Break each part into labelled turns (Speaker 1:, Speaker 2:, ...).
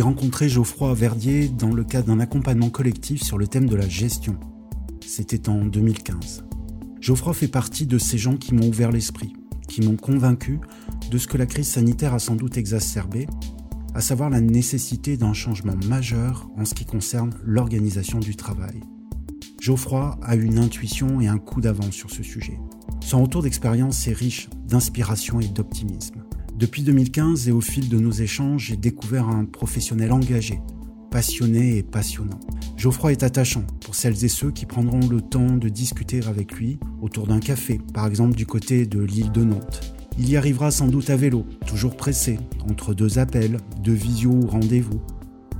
Speaker 1: J'ai rencontré Geoffroy Verdier dans le cadre d'un accompagnement collectif sur le thème de la gestion. C'était en 2015. Geoffroy fait partie de ces gens qui m'ont ouvert l'esprit, qui m'ont convaincu de ce que la crise sanitaire a sans doute exacerbé, à savoir la nécessité d'un changement majeur en ce qui concerne l'organisation du travail. Geoffroy a une intuition et un coup d'avance sur ce sujet. Son retour d'expérience est riche d'inspiration et d'optimisme. Depuis 2015 et au fil de nos échanges, j'ai découvert un professionnel engagé, passionné et passionnant. Geoffroy est attachant pour celles et ceux qui prendront le temps de discuter avec lui autour d'un café, par exemple du côté de l'île de Nantes. Il y arrivera sans doute à vélo, toujours pressé, entre deux appels, deux visios ou rendez-vous,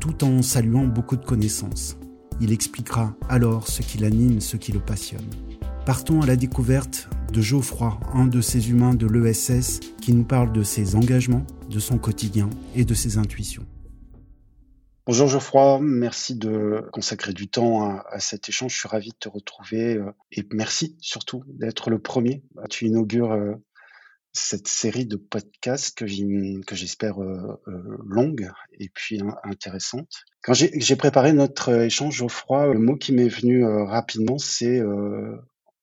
Speaker 1: tout en saluant beaucoup de connaissances. Il expliquera alors ce qui l'anime, ce qui le passionne. Partons à la découverte de Geoffroy, un de ces humains de l'ESS qui nous parle de ses engagements, de son quotidien et de ses intuitions. Bonjour Geoffroy, merci de consacrer du temps à, cet échange. Je suis ravi de te retrouver euh, et merci surtout d'être le premier. Tu inaugures euh, cette série de podcasts que j'espère euh, longue et puis intéressante. Quand j'ai préparé notre échange, Geoffroy, le mot qui m'est venu rapidement, c'est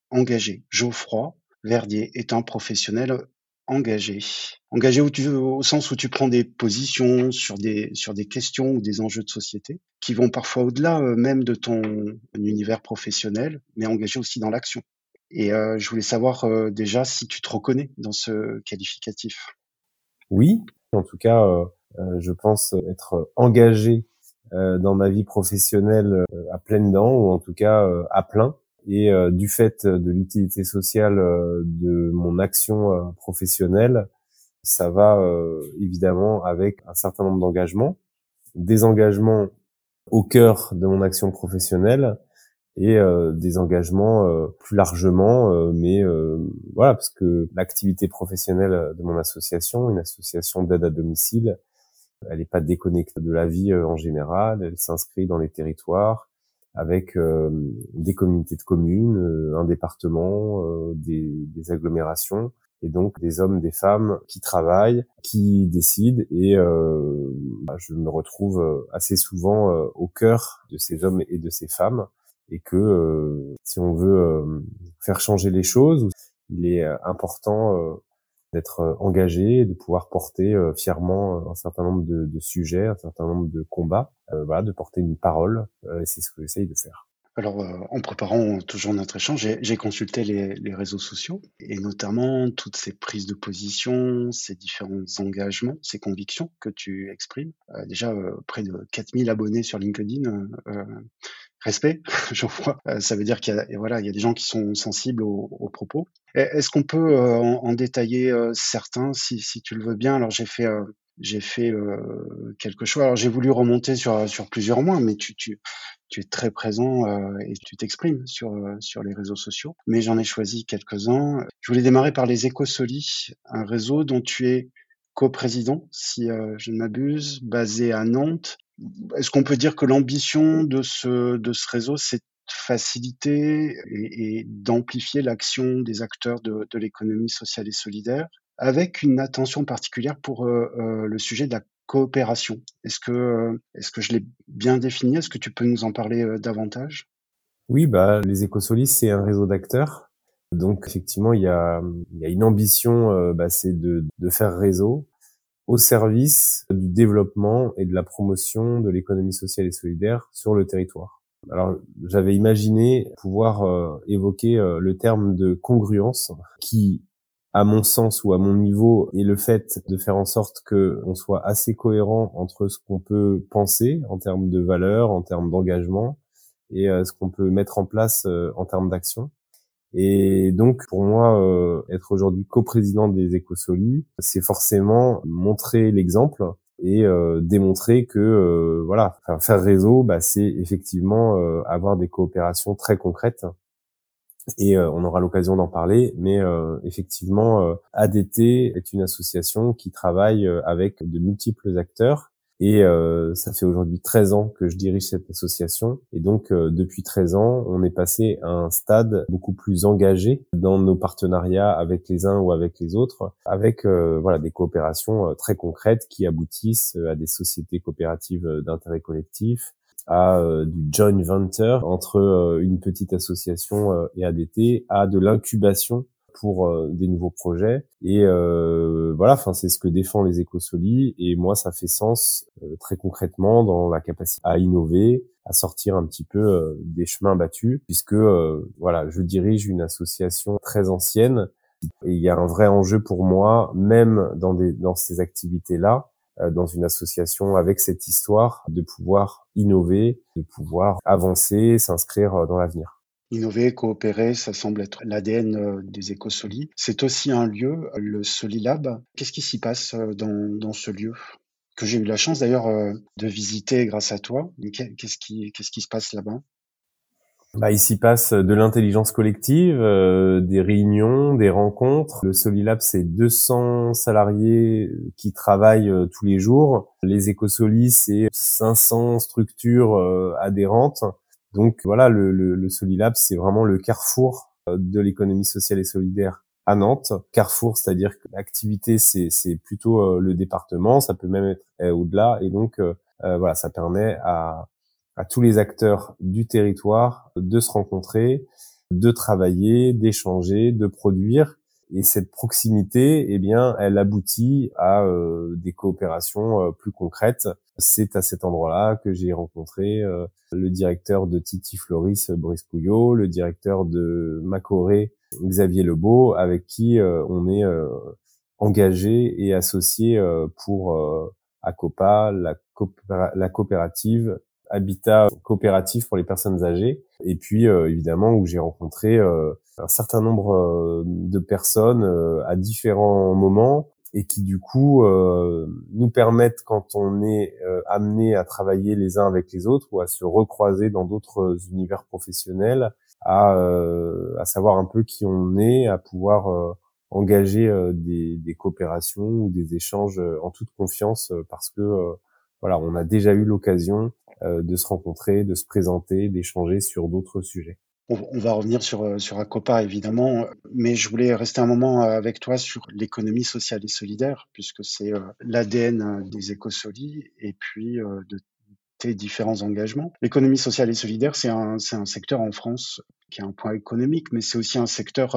Speaker 1: engagé. Geoffroy Verdier un professionnel engagé. Engagé au, au, sens où tu prends des positions sur des, sur des questions ou des enjeux de société qui vont parfois au-delà euh, même de ton univers professionnel, mais engagé aussi dans l'action. Et euh, je voulais savoir euh, déjà si tu te reconnais dans ce qualificatif.
Speaker 2: Oui, en tout cas, je pense être engagé dans ma vie professionnelle à pleines dents ou en tout cas à plein et euh, du fait de l'utilité sociale euh, de mon action euh, professionnelle, ça va évidemment avec un certain nombre d'engagements, des engagements au cœur de mon action professionnelle et des engagements plus largement, mais voilà, parce que l'activité professionnelle de mon association, une association d'aide à domicile, elle n'est pas déconnectée de la vie en général, elle s'inscrit dans les territoires, avec euh, des communautés de communes, euh, un département, euh, des, des, agglomérations, et donc des hommes, des femmes qui travaillent, qui décident, et bah, je me retrouve assez souvent au cœur de ces hommes et de ces femmes, et que si on veut faire changer les choses, il est important d'être engagé, de pouvoir porter fièrement un certain nombre de, sujets, un certain nombre de combats, voilà, de porter une parole, et c'est ce que j'essaye de faire.
Speaker 1: Alors, euh, en préparant toujours notre échange, j'ai consulté les, réseaux sociaux et notamment toutes ces prises de position, ces différents engagements, ces convictions que tu exprimes. Euh, déjà, euh, près de 4000 abonnés sur LinkedIn. Respect, j'en vois. ça veut dire qu'il y, a, voilà, il y a des gens qui sont sensibles aux, propos. Est-ce qu'on peut en, en, détailler certains, si, tu le veux bien? Alors, j'ai fait j'ai fait euh, quelque chose. Alors j'ai voulu remonter sur sur plusieurs mois, mais tu tu tu es très présent euh, et tu t'exprimes sur euh, sur les réseaux sociaux. Mais j'en ai choisi quelques-uns. Je voulais démarrer par les Écosolis, un réseau dont tu es coprésident, si je ne m'abuse, basé à Nantes. Est-ce qu'on peut dire que l'ambition de ce réseau, c'est faciliter et, d'amplifier l'action des acteurs de, l'économie sociale et solidaire avec une attention particulière pour euh, euh, le sujet de la coopération? Est-ce que, euh, est-ce que je l'ai bien défini? Est-ce que tu peux nous en parler davantage?
Speaker 2: Oui, bah, les Écosolis, c'est un réseau d'acteurs. Donc effectivement, il y a, une ambition, bah, c'est de faire réseau au service du développement et de la promotion de l'économie sociale et solidaire sur le territoire. Alors, j'avais imaginé pouvoir évoquer le terme de congruence qui à mon sens ou à mon niveau, et le fait de faire en sorte que on soit assez cohérent entre ce qu'on peut penser en termes de valeur, en termes d'engagement, et euh, ce qu'on peut mettre en place euh, en termes d'action. Et donc, pour moi, euh, être aujourd'hui coprésident des Écosolis, c'est forcément montrer l'exemple et démontrer que voilà, faire réseau, bah, c'est effectivement avoir des coopérations très concrètes et euh, on aura l'occasion d'en parler. Mais euh, effectivement, euh, ADT est une association qui travaille avec de multiples acteurs Et euh, ça fait aujourd'hui 13 ans que je dirige cette association. Et donc, euh, depuis 13 ans, on est passé à un stade beaucoup plus engagé dans nos partenariats avec les uns ou avec les autres, avec euh, voilà des coopérations très concrètes qui aboutissent à des sociétés coopératives d'intérêt collectif, à du joint venture entre une petite association et ADT, à de l'incubation pour euh, des nouveaux projets. Et euh, voilà, enfin c'est ce que défend les écosolis. Et moi, ça fait sens euh, très concrètement dans la capacité à innover, à sortir un petit peu des chemins battus, puisque voilà, je dirige une association très ancienne. Et il y a un vrai enjeu pour moi, même dans des dans ces activités-là, dans une association avec cette histoire, de pouvoir innover, de pouvoir avancer, s'inscrire dans l'avenir.
Speaker 1: Innover, coopérer, ça semble être l'ADN euh, des écosolis. C'est aussi un lieu, le Solilab. Qu'est-ce qui s'y passe euh, dans, dans ce lieu que j'ai eu la chance d'ailleurs euh, de visiter grâce à toi? Qu'est-ce qui, qu'est-ce qui se passe là-bas?
Speaker 2: Bah, il s'y passe de l'intelligence collective, des réunions, des rencontres. Le Solilab, c'est 200 salariés qui travaillent tous les jours. Les écosolis, c'est 500 structures adhérentes donc voilà, le, le, le Solilab, c'est vraiment le carrefour euh, de l'économie sociale et solidaire à Nantes. Carrefour, c'est-à-dire que l'activité, c'est, plutôt euh, le département, ça peut même être euh, au-delà, et donc voilà, ça permet à, à tous les acteurs du territoire de se rencontrer, de travailler, d'échanger, de produire. Et cette proximité, eh bien, elle aboutit à des coopérations plus concrètes. C'est à cet endroit-là que j'ai rencontré euh, le directeur de Titi Floris, Brice Couillot, le directeur de Macoré, Xavier Lebeau, avec qui euh, on est euh, engagé et associé pour ACOPA, la coopérative habitat coopératif pour les personnes âgées. Et puis évidemment où j'ai rencontré un certain nombre de personnes à différents moments et qui du coup euh, nous permettent quand on est euh, amené à travailler les uns avec les autres ou à se recroiser dans d'autres univers professionnels, à, euh, à savoir un peu qui on est, à pouvoir engager des, des, coopérations ou des échanges en toute confiance parce que voilà, on a déjà eu l'occasion de se rencontrer, de se présenter, d'échanger sur d'autres sujets.
Speaker 1: On, va revenir sur, euh, sur Acopa, évidemment, mais je voulais rester un moment euh, avec toi sur l'économie sociale et solidaire, puisque c'est euh, l'ADN des écosolis et puis de tes différents engagements. L'économie sociale et solidaire, c'est un, un secteur en France qui a un point économique, mais c'est aussi un secteur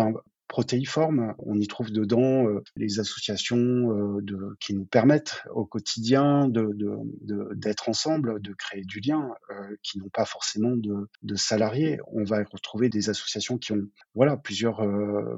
Speaker 1: protéiforme. On y trouve dedans euh, les associations euh, qui nous permettent au quotidien d'être ensemble, de créer du lien, euh, qui n'ont pas forcément de, de, salariés. On va retrouver des associations qui ont voilà plusieurs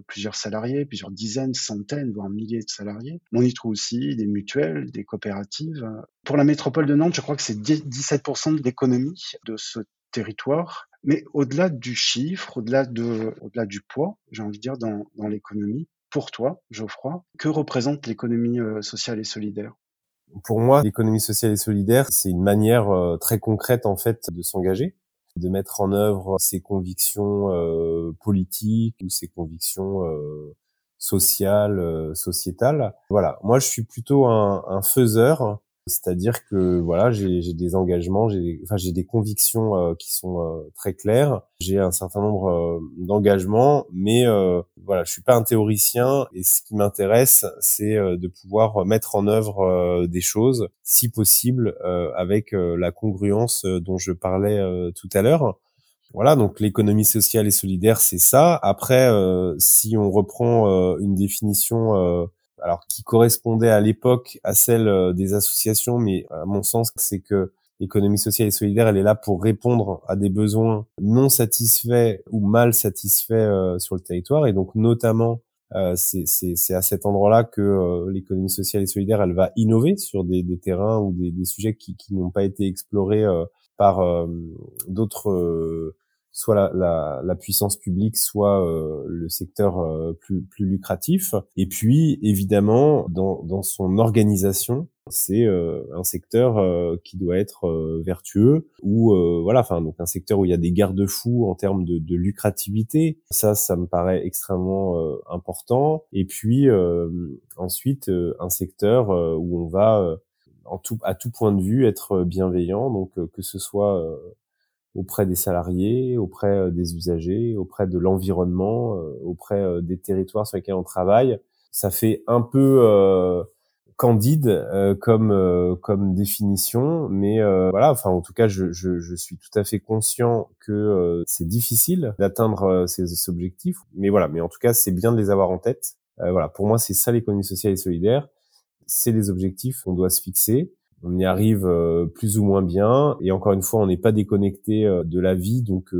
Speaker 1: plusieurs salariés, plusieurs dizaines, centaines, voire milliers de salariés. On y trouve aussi des mutuelles, des coopératives. Pour la métropole de Nantes, je crois que c'est 17% de l'économie de ce territoire. Mais au-delà du chiffre, au-delà de, au-delà du poids, j'ai envie de dire dans, dans l'économie, pour toi, Geoffroy, que représente l'économie euh, sociale et solidaire?
Speaker 2: Pour moi, l'économie sociale et solidaire, c'est une manière euh, très concrète en fait de s'engager, de mettre en œuvre ses convictions euh, politiques ou ses convictions sociales, sociétales. Voilà, moi je suis plutôt un, un faiseur c'est-à-dire que voilà, j'ai des engagements, j'ai enfin j'ai des convictions euh, qui sont euh, très claires. J'ai un certain nombre euh, d'engagements, mais voilà, je suis pas un théoricien et ce qui m'intéresse, c'est de pouvoir mettre en œuvre des choses, si possible, avec la congruence dont je parlais tout à l'heure. Voilà, donc l'économie sociale et solidaire, c'est ça. Après, si on reprend une définition alors qui correspondait à l'époque à celle euh, des associations, mais à mon sens, c'est que l'économie sociale et solidaire, elle est là pour répondre à des besoins non satisfaits ou mal satisfaits euh, sur le territoire, et donc notamment euh, c'est à cet endroit-là que l'économie sociale et solidaire, elle va innover sur des, terrains ou des, sujets qui n'ont pas été explorés par d'autres soit la, la, la, puissance publique, soit euh, le secteur euh, plus, plus lucratif. Et puis, évidemment, dans, dans son organisation, c'est euh, un secteur qui doit être vertueux ou voilà, enfin donc un secteur où il y a des garde-fous en termes de, de, lucrativité. Ça, ça me paraît extrêmement important. Et puis ensuite, un secteur où on va en tout, à tout point de vue, être bienveillant. Donc que ce soit auprès des salariés, auprès des usagers, auprès de l'environnement, auprès des territoires sur lesquels on travaille. Ça fait un peu candide euh, comme euh, comme définition, mais euh, voilà. Enfin, en tout cas, je, je, je, suis tout à fait conscient que c'est difficile d'atteindre ces, objectifs, mais voilà. Mais en tout cas, c'est bien de les avoir en tête. voilà. Pour moi, c'est ça l'économie sociale et solidaire. C'est les objectifs qu'on doit se fixer. On y arrive plus ou moins bien, et encore une fois, on n'est pas déconnecté de la vie, donc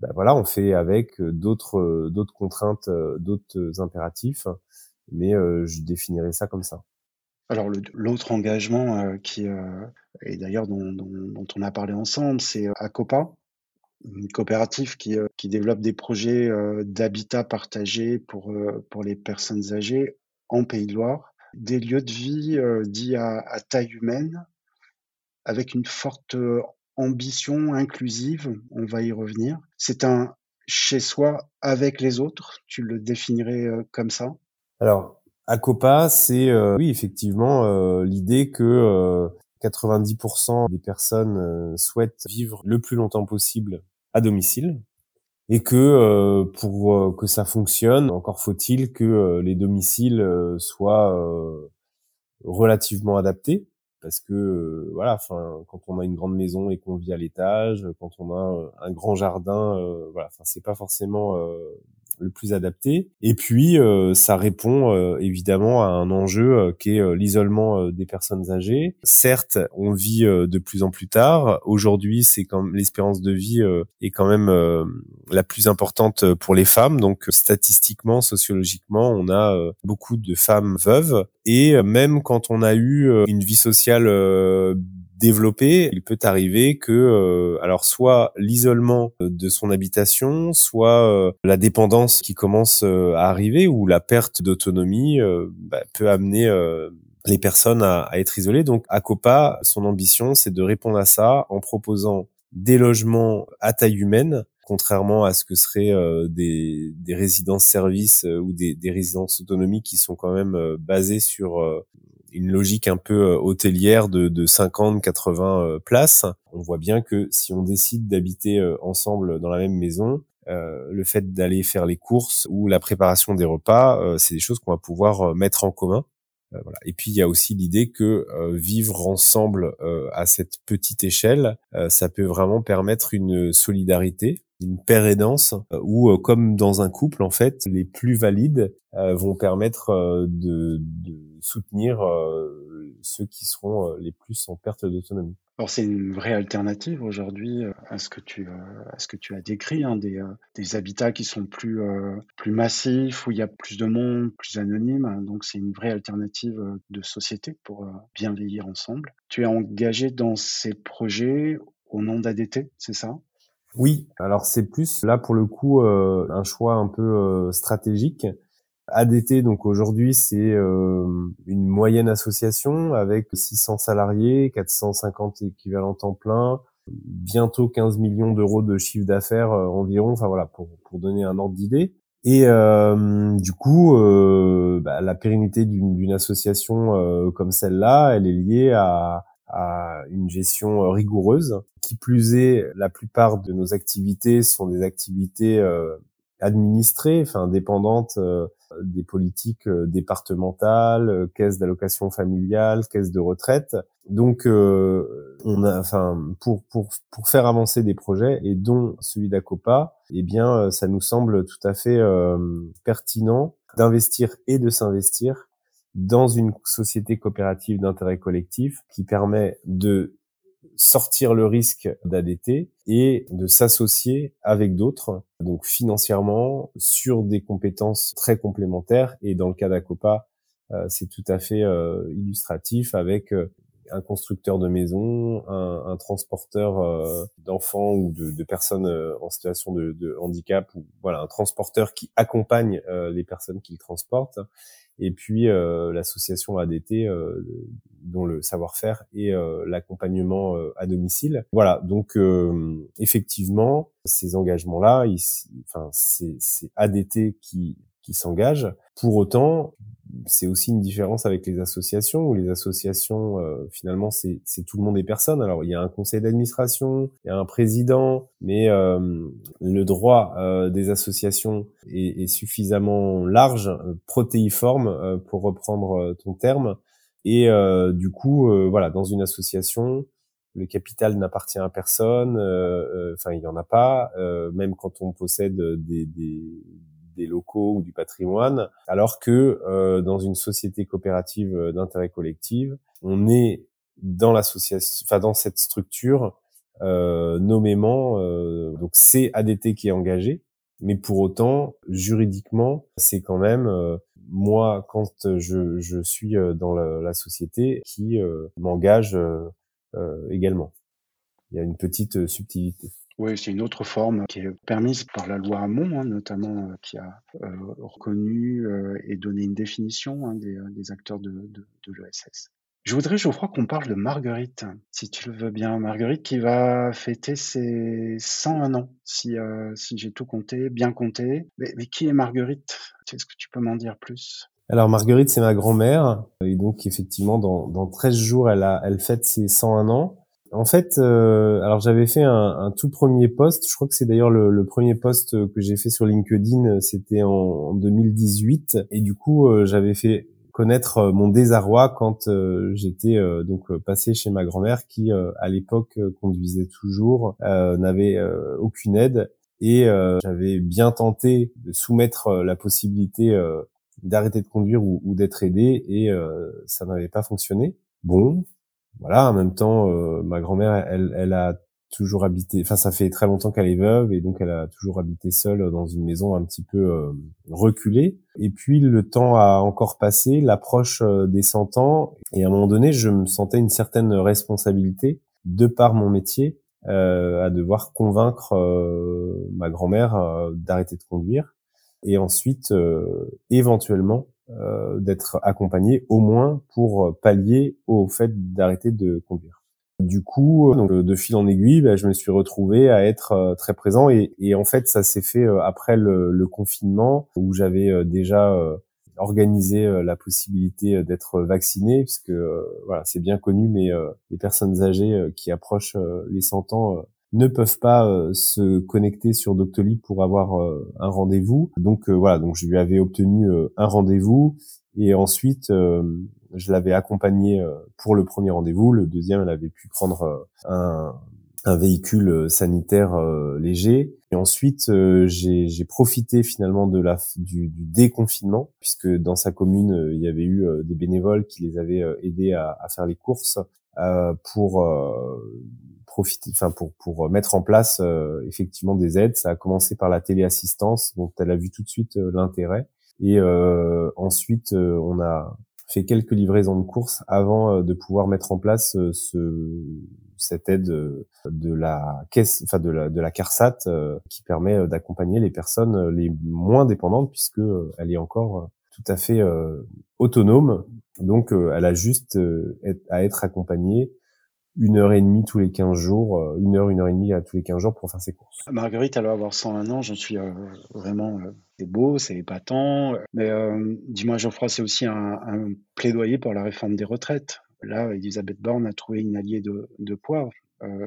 Speaker 2: bah, voilà, on fait avec d'autres d'autres contraintes, d'autres impératifs, mais je définirais ça comme ça.
Speaker 3: Alors l'autre engagement euh, qui euh, et d'ailleurs dont, on a parlé ensemble, c'est euh, Acopa, une coopérative qui, qui développe des projets d'habitat partagé pour, pour les personnes âgées en Pays de Loire, des lieux de vie dits à, taille humaine, avec une forte ambition inclusive, on va y revenir. C'est un chez soi avec les autres, tu le définirais comme ça?
Speaker 2: Alors, Acopa, c'est euh, oui effectivement euh, l'idée que 90% euh, des personnes souhaitent vivre le plus longtemps possible à domicile et que pour que ça fonctionne, encore faut-il que les domiciles soient relativement adaptés. Parce que voilà, enfin quand on a une grande maison et qu'on vit à l'étage, quand on a un grand jardin, voilà, enfin c'est pas forcément le plus adapté. Et puis, euh, ça répond euh, évidemment à un enjeu euh, qui est l'isolement des personnes âgées. Certes, on vit de plus en plus tard. Aujourd'hui, c'est quand l'espérance de vie est quand même la plus importante pour les femmes. Donc, statistiquement, sociologiquement, on a beaucoup de femmes veuves. Et même quand on a eu une vie sociale développé, il peut arriver que, euh, alors soit l'isolement de son habitation, soit euh, la dépendance qui commence euh, à arriver ou la perte d'autonomie bah, peut amener les personnes à, à, être isolées. Donc, Acopa, son ambition, c'est de répondre à ça en proposant des logements à taille humaine, contrairement à ce que seraient des, des résidences-services ou des, des résidences autonomies qui sont quand même basées sur une logique un peu euh, hôtelière de, de 50, 80 euh, places. On voit bien que si on décide d'habiter euh, ensemble dans la même maison, le fait d'aller faire les courses ou la préparation des repas, c'est des choses qu'on va pouvoir mettre en commun. Voilà. Et puis il y a aussi l'idée que vivre ensemble à cette petite échelle, ça peut vraiment permettre une solidarité, une paire aidance, où comme dans un couple en fait, les plus valides vont permettre de, de soutenir euh, ceux qui seront euh, les plus en perte d'autonomie.
Speaker 3: Alors c'est une vraie alternative aujourd'hui euh, à ce que tu à ce que tu as décrit, hein, des, des habitats qui sont plus plus massifs où il y a plus de monde, plus anonyme. Donc c'est une vraie alternative de société pour bien vieillir ensemble. Tu es engagé dans ces projets au nom d'ADT, c'est ça?
Speaker 2: Oui. Alors c'est plus là pour le coup un choix un peu stratégique ADT, donc aujourd'hui, c'est euh, une moyenne association avec 600 salariés, 450 équivalents temps plein, bientôt 15 millions d'euros de chiffre d'affaires euh, environ. Enfin voilà, pour, pour donner un ordre d'idée. Et euh, du coup, bah, la pérennité d'une association comme celle-là, elle est liée à, à une gestion rigoureuse. Qui plus est, la plupart de nos activités sont des activités administrées, enfin dépendantes des politiques euh, départementales, euh, caisse d'allocation familiale, caisse de retraite. Donc, euh, on a, enfin, pour pour pour faire avancer des projets et dont celui d'Acopa, eh bien, ça nous semble tout à fait pertinent d'investir et de s'investir dans une société coopérative d'intérêt collectif qui permet de sortir le risque d'ADT et de s'associer avec d'autres, donc financièrement, sur des compétences très complémentaires. Et dans le cas d'Acopa, euh, c'est tout à fait euh, illustratif avec euh, un constructeur de maison, un, transporteur d'enfants ou de, personnes en situation de, de, handicap, ou voilà un transporteur qui accompagne les personnes qu'il transporte, et puis euh, l'association ADT euh, dont le savoir-faire et euh, l'accompagnement à domicile. Voilà, donc effectivement, ces engagements-là, enfin c'est ADT qui qui s'engage. Pour autant, c'est aussi une différence avec les associations où les associations euh, finalement c'est tout le monde et personne. Alors il y a un conseil d'administration, il y a un président, mais euh, le droit euh, des associations est, est, suffisamment large, protéiforme pour reprendre ton terme. Et du coup, voilà, dans une association, le capital n'appartient à personne. Enfin, il y en a pas. même quand on possède des, des des locaux ou du patrimoine, alors que euh, dans une société coopérative euh, d'intérêt collectif, on est dans l'association, enfin dans cette structure euh, nommément, euh, donc c'est ADT qui est engagé, mais pour autant juridiquement c'est quand même euh, moi quand je, je suis dans la, la société qui m'engage également. Il y a une petite subtilité.
Speaker 1: Oui, c'est une autre forme qui est permise par la loi Hamon, hein, notamment, euh, qui a euh, reconnu euh, et donné une définition hein, des, acteurs de, l'ESS. Je voudrais, Geoffroy, qu'on parle de Marguerite, si tu le veux bien. Marguerite qui va fêter ses 101 ans, si, j'ai tout compté, bien compté. Mais, qui est Marguerite? Est-ce que tu peux m'en dire plus?
Speaker 2: Alors Marguerite, c'est ma grand-mère, et donc effectivement, dans, dans 13 jours, elle fête ses 101 ans. En fait, euh, alors j'avais fait un, un, tout premier post. Je crois que c'est d'ailleurs le, le, premier post que j'ai fait sur LinkedIn. C'était en, en, 2018, et du coup, euh, j'avais fait connaître euh, mon désarroi quand euh, j'étais donc passé chez ma grand-mère qui, à l'époque, conduisait toujours, n'avait aucune aide, et j'avais bien tenté de soumettre la possibilité d'arrêter de conduire ou, ou d'être aidé, et ça n'avait pas fonctionné. Bon, voilà, en même temps, euh, ma grand-mère, elle, elle a toujours habité, enfin ça fait très longtemps qu'elle est veuve et donc elle a toujours habité seule dans une maison un petit peu euh, reculée. Et puis le temps a encore passé, l'approche euh, des 100 ans, et à un moment donné, je me sentais une certaine responsabilité de par mon métier euh, à devoir convaincre ma grand-mère d'arrêter de conduire et ensuite éventuellement euh, d'être accompagné au moins pour pallier au fait d'arrêter de conduire. Du coup, donc, de fil en aiguille, bah, je me suis retrouvé à être euh, très présent et, et en fait, ça s'est fait euh, après le, le, confinement où j'avais déjà organisé la possibilité d'être vacciné puisque voilà, c'est bien connu, mais les personnes âgées qui approchent les 100 ans ne peuvent pas euh, se connecter sur Doctolib pour avoir euh, un rendez-vous. Donc euh, voilà, donc je lui avais obtenu un rendez-vous et ensuite je l'avais accompagné pour le premier rendez-vous. Le deuxième, elle avait pu prendre un, un véhicule sanitaire léger. Et ensuite, j'ai profité finalement de la du, du, déconfinement, puisque dans sa commune, il y avait eu des bénévoles qui les avaient aidés à, à faire les courses pour profiter, enfin pour pour mettre en place euh, effectivement des aides. Ça a commencé par la téléassistance, dont elle a vu tout de suite euh, l'intérêt, et euh, ensuite on a fait quelques livraisons de courses avant de pouvoir mettre en place ce cette aide de la caisse, enfin de la de la CARSAT qui permet d'accompagner les personnes les moins dépendantes puisque elle est encore tout à fait autonome. Donc elle a juste à être accompagnée une heure et demie tous les 15 jours, euh, une heure, une heure et demie à tous les 15 jours pour faire ses courses.
Speaker 1: Marguerite, elle va avoir 101 ans, j'en suis euh, vraiment, euh, c'est beau, c'est épatant. Mais dis-moi, Geoffroy, c'est aussi un, plaidoyer pour la réforme des retraites. Là, Elisabeth Borne a trouvé une alliée de, de poids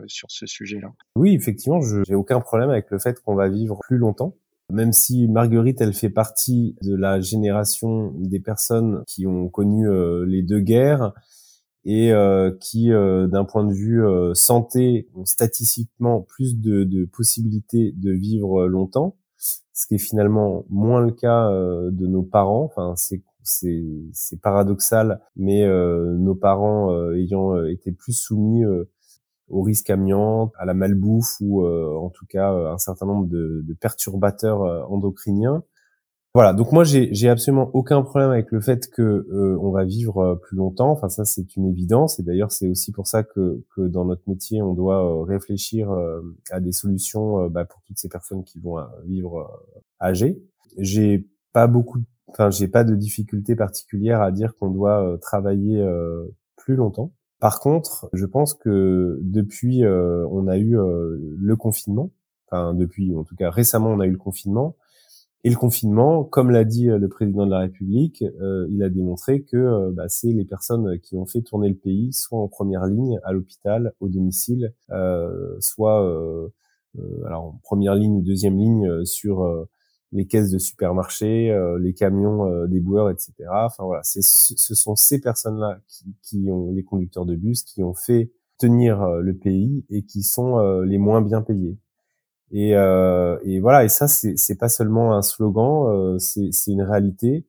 Speaker 1: sur ce sujet-là.
Speaker 2: Oui, effectivement, je n'ai aucun problème avec le fait qu'on va vivre plus longtemps. Même si Marguerite, elle fait partie de la génération des personnes qui ont connu les deux guerres, et euh, qui, euh, d'un point de vue euh, santé, ont statistiquement plus de, de, possibilités de vivre longtemps, ce qui est finalement moins le cas de nos parents. Enfin, c'est c'est paradoxal, mais nos parents ayant été plus soumis au risque amiante, à la malbouffe ou en tout cas un certain nombre de, de perturbateurs endocriniens, voilà, donc moi j'ai absolument aucun problème avec le fait que euh, on va vivre euh, plus longtemps. Enfin ça c'est une évidence et d'ailleurs c'est aussi pour ça que, que dans notre métier on doit euh, réfléchir à des solutions bah, pour toutes ces personnes qui vont vivre âgées. J'ai pas beaucoup, enfin j'ai pas de difficulté particulière à dire qu'on doit travailler plus longtemps. Par contre, je pense que depuis on a eu le confinement, enfin depuis en tout cas récemment on a eu le confinement Et le confinement, comme l'a dit le président de la République, il a démontré que bah, c'est les personnes qui ont fait tourner le pays, soit en première ligne à l'hôpital, au domicile, soit en première ligne ou deuxième ligne sur les caisses de supermarchés, euh, les camions euh, des boueurs, etc. Enfin voilà, ce sont ces personnes-là qui, qui, ont les conducteurs de bus qui ont fait tenir euh, le pays et qui sont les moins bien payés. Et, et voilà, et ça c'est pas seulement un slogan, c'est une réalité.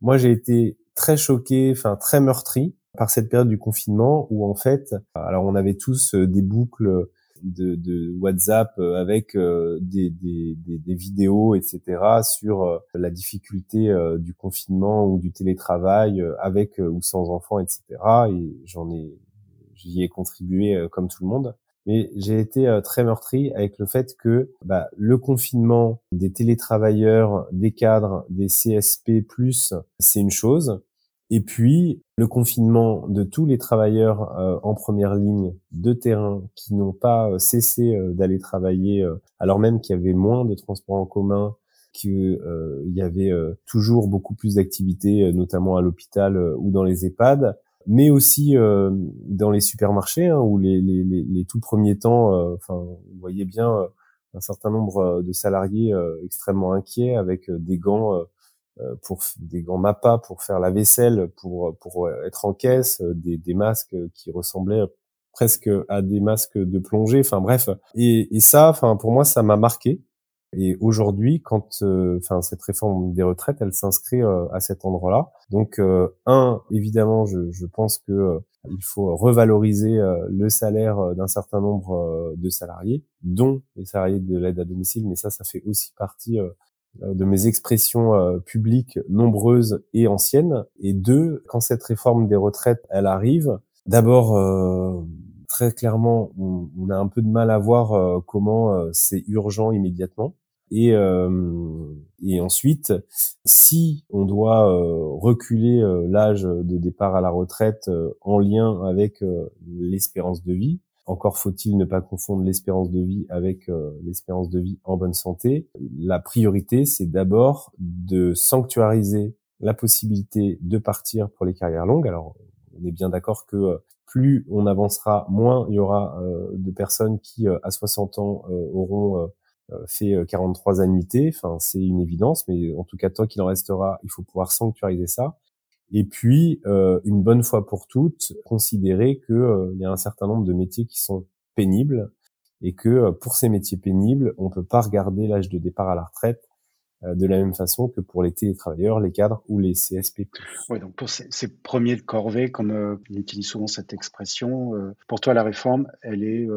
Speaker 2: Moi j'ai été très choqué, enfin très meurtri par cette période du confinement où en fait, alors on avait tous des boucles de, de WhatsApp euh, avec euh, des, des, des, des, vidéos, etc. sur euh, la difficulté du confinement ou du télétravail avec ou sans enfants, etc. Et j'en ai, j'y ai contribué comme tout le monde. Mais j'ai été très meurtri avec le fait que bah, le confinement des télétravailleurs, des cadres, des CSP+, c'est une chose. Et puis, le confinement de tous les travailleurs euh, en première ligne de terrain qui n'ont pas euh, cessé euh, d'aller travailler, alors même qu'il y avait moins de transports en commun, qu'il y avait toujours beaucoup plus d'activités, notamment à l'hôpital ou dans les EHPAD, mais aussi dans les supermarchés, hein, où les, les, les, tout premiers temps, enfin, vous voyez bien un certain nombre de salariés extrêmement inquiets avec des gants euh, pour des grands mappas pour faire la vaisselle, pour pour être en caisse, euh, des, des masques qui ressemblaient presque à des masques de plongée. Enfin bref, et, et ça, enfin pour moi, ça m'a marqué. Et aujourd'hui, quand, euh, enfin cette réforme des retraites, elle s'inscrit à cet endroit-là. Donc, un, évidemment, je, je pense que il faut revaloriser le salaire d'un certain nombre de salariés, dont les salariés de l'aide à domicile. Mais ça, ça fait aussi partie euh, de mes expressions euh, publiques nombreuses et anciennes. Et deux, quand cette réforme des retraites, elle arrive, d'abord, euh, très clairement, on, a un peu de mal à voir comment c'est urgent immédiatement. Et, et ensuite, si on doit reculer l'âge de départ à la retraite en lien avec l'espérance de vie, encore faut-il ne pas confondre l'espérance de vie avec euh, l'espérance de vie en bonne santé. La priorité, c'est d'abord de sanctuariser la possibilité de partir pour les carrières longues. Alors, on est bien d'accord que plus on avancera, moins il y aura euh, de personnes qui, à 60 ans, auront fait 43 annuités. Enfin, c'est une évidence, mais en tout cas, tant qu'il en restera, il faut pouvoir sanctuariser ça. Et puis, euh, une bonne fois pour toutes, considérer qu'il euh, y a un certain nombre de métiers qui sont pénibles et que euh, pour ces métiers pénibles, on peut pas regarder l'âge de départ à la retraite de la même façon que pour les télétravailleurs, les cadres ou les CSP+.
Speaker 1: Oui, donc pour ces, ces premiers de corvée, comme euh, on utilise souvent cette expression, pour toi la réforme, elle est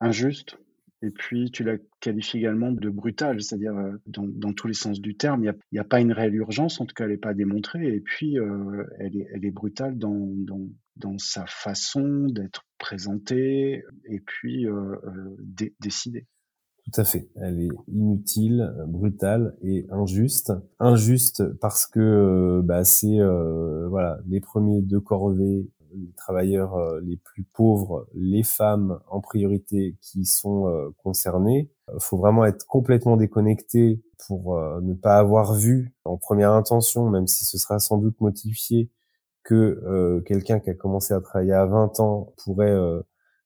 Speaker 1: injuste? Et puis, tu la qualifies également de brutale, c'est-à-dire euh, dans, tous les sens du terme. Il n'y a, pas une réelle urgence, en tout cas, elle n'est pas démontrée. Et puis, euh, elle, est, brutale dans, sa façon d'être présentée et puis euh, décidée.
Speaker 2: Tout à fait. Elle est inutile, brutale et injuste. Injuste parce que bah, c'est les premiers de corvée les travailleurs euh, les plus pauvres, les femmes en priorité qui sont euh, concernés. Il euh, faut vraiment être complètement déconnecté pour ne pas avoir vu en première intention, même si ce sera sans doute motivé, que quelqu'un qui a commencé à travailler à 20 ans pourrait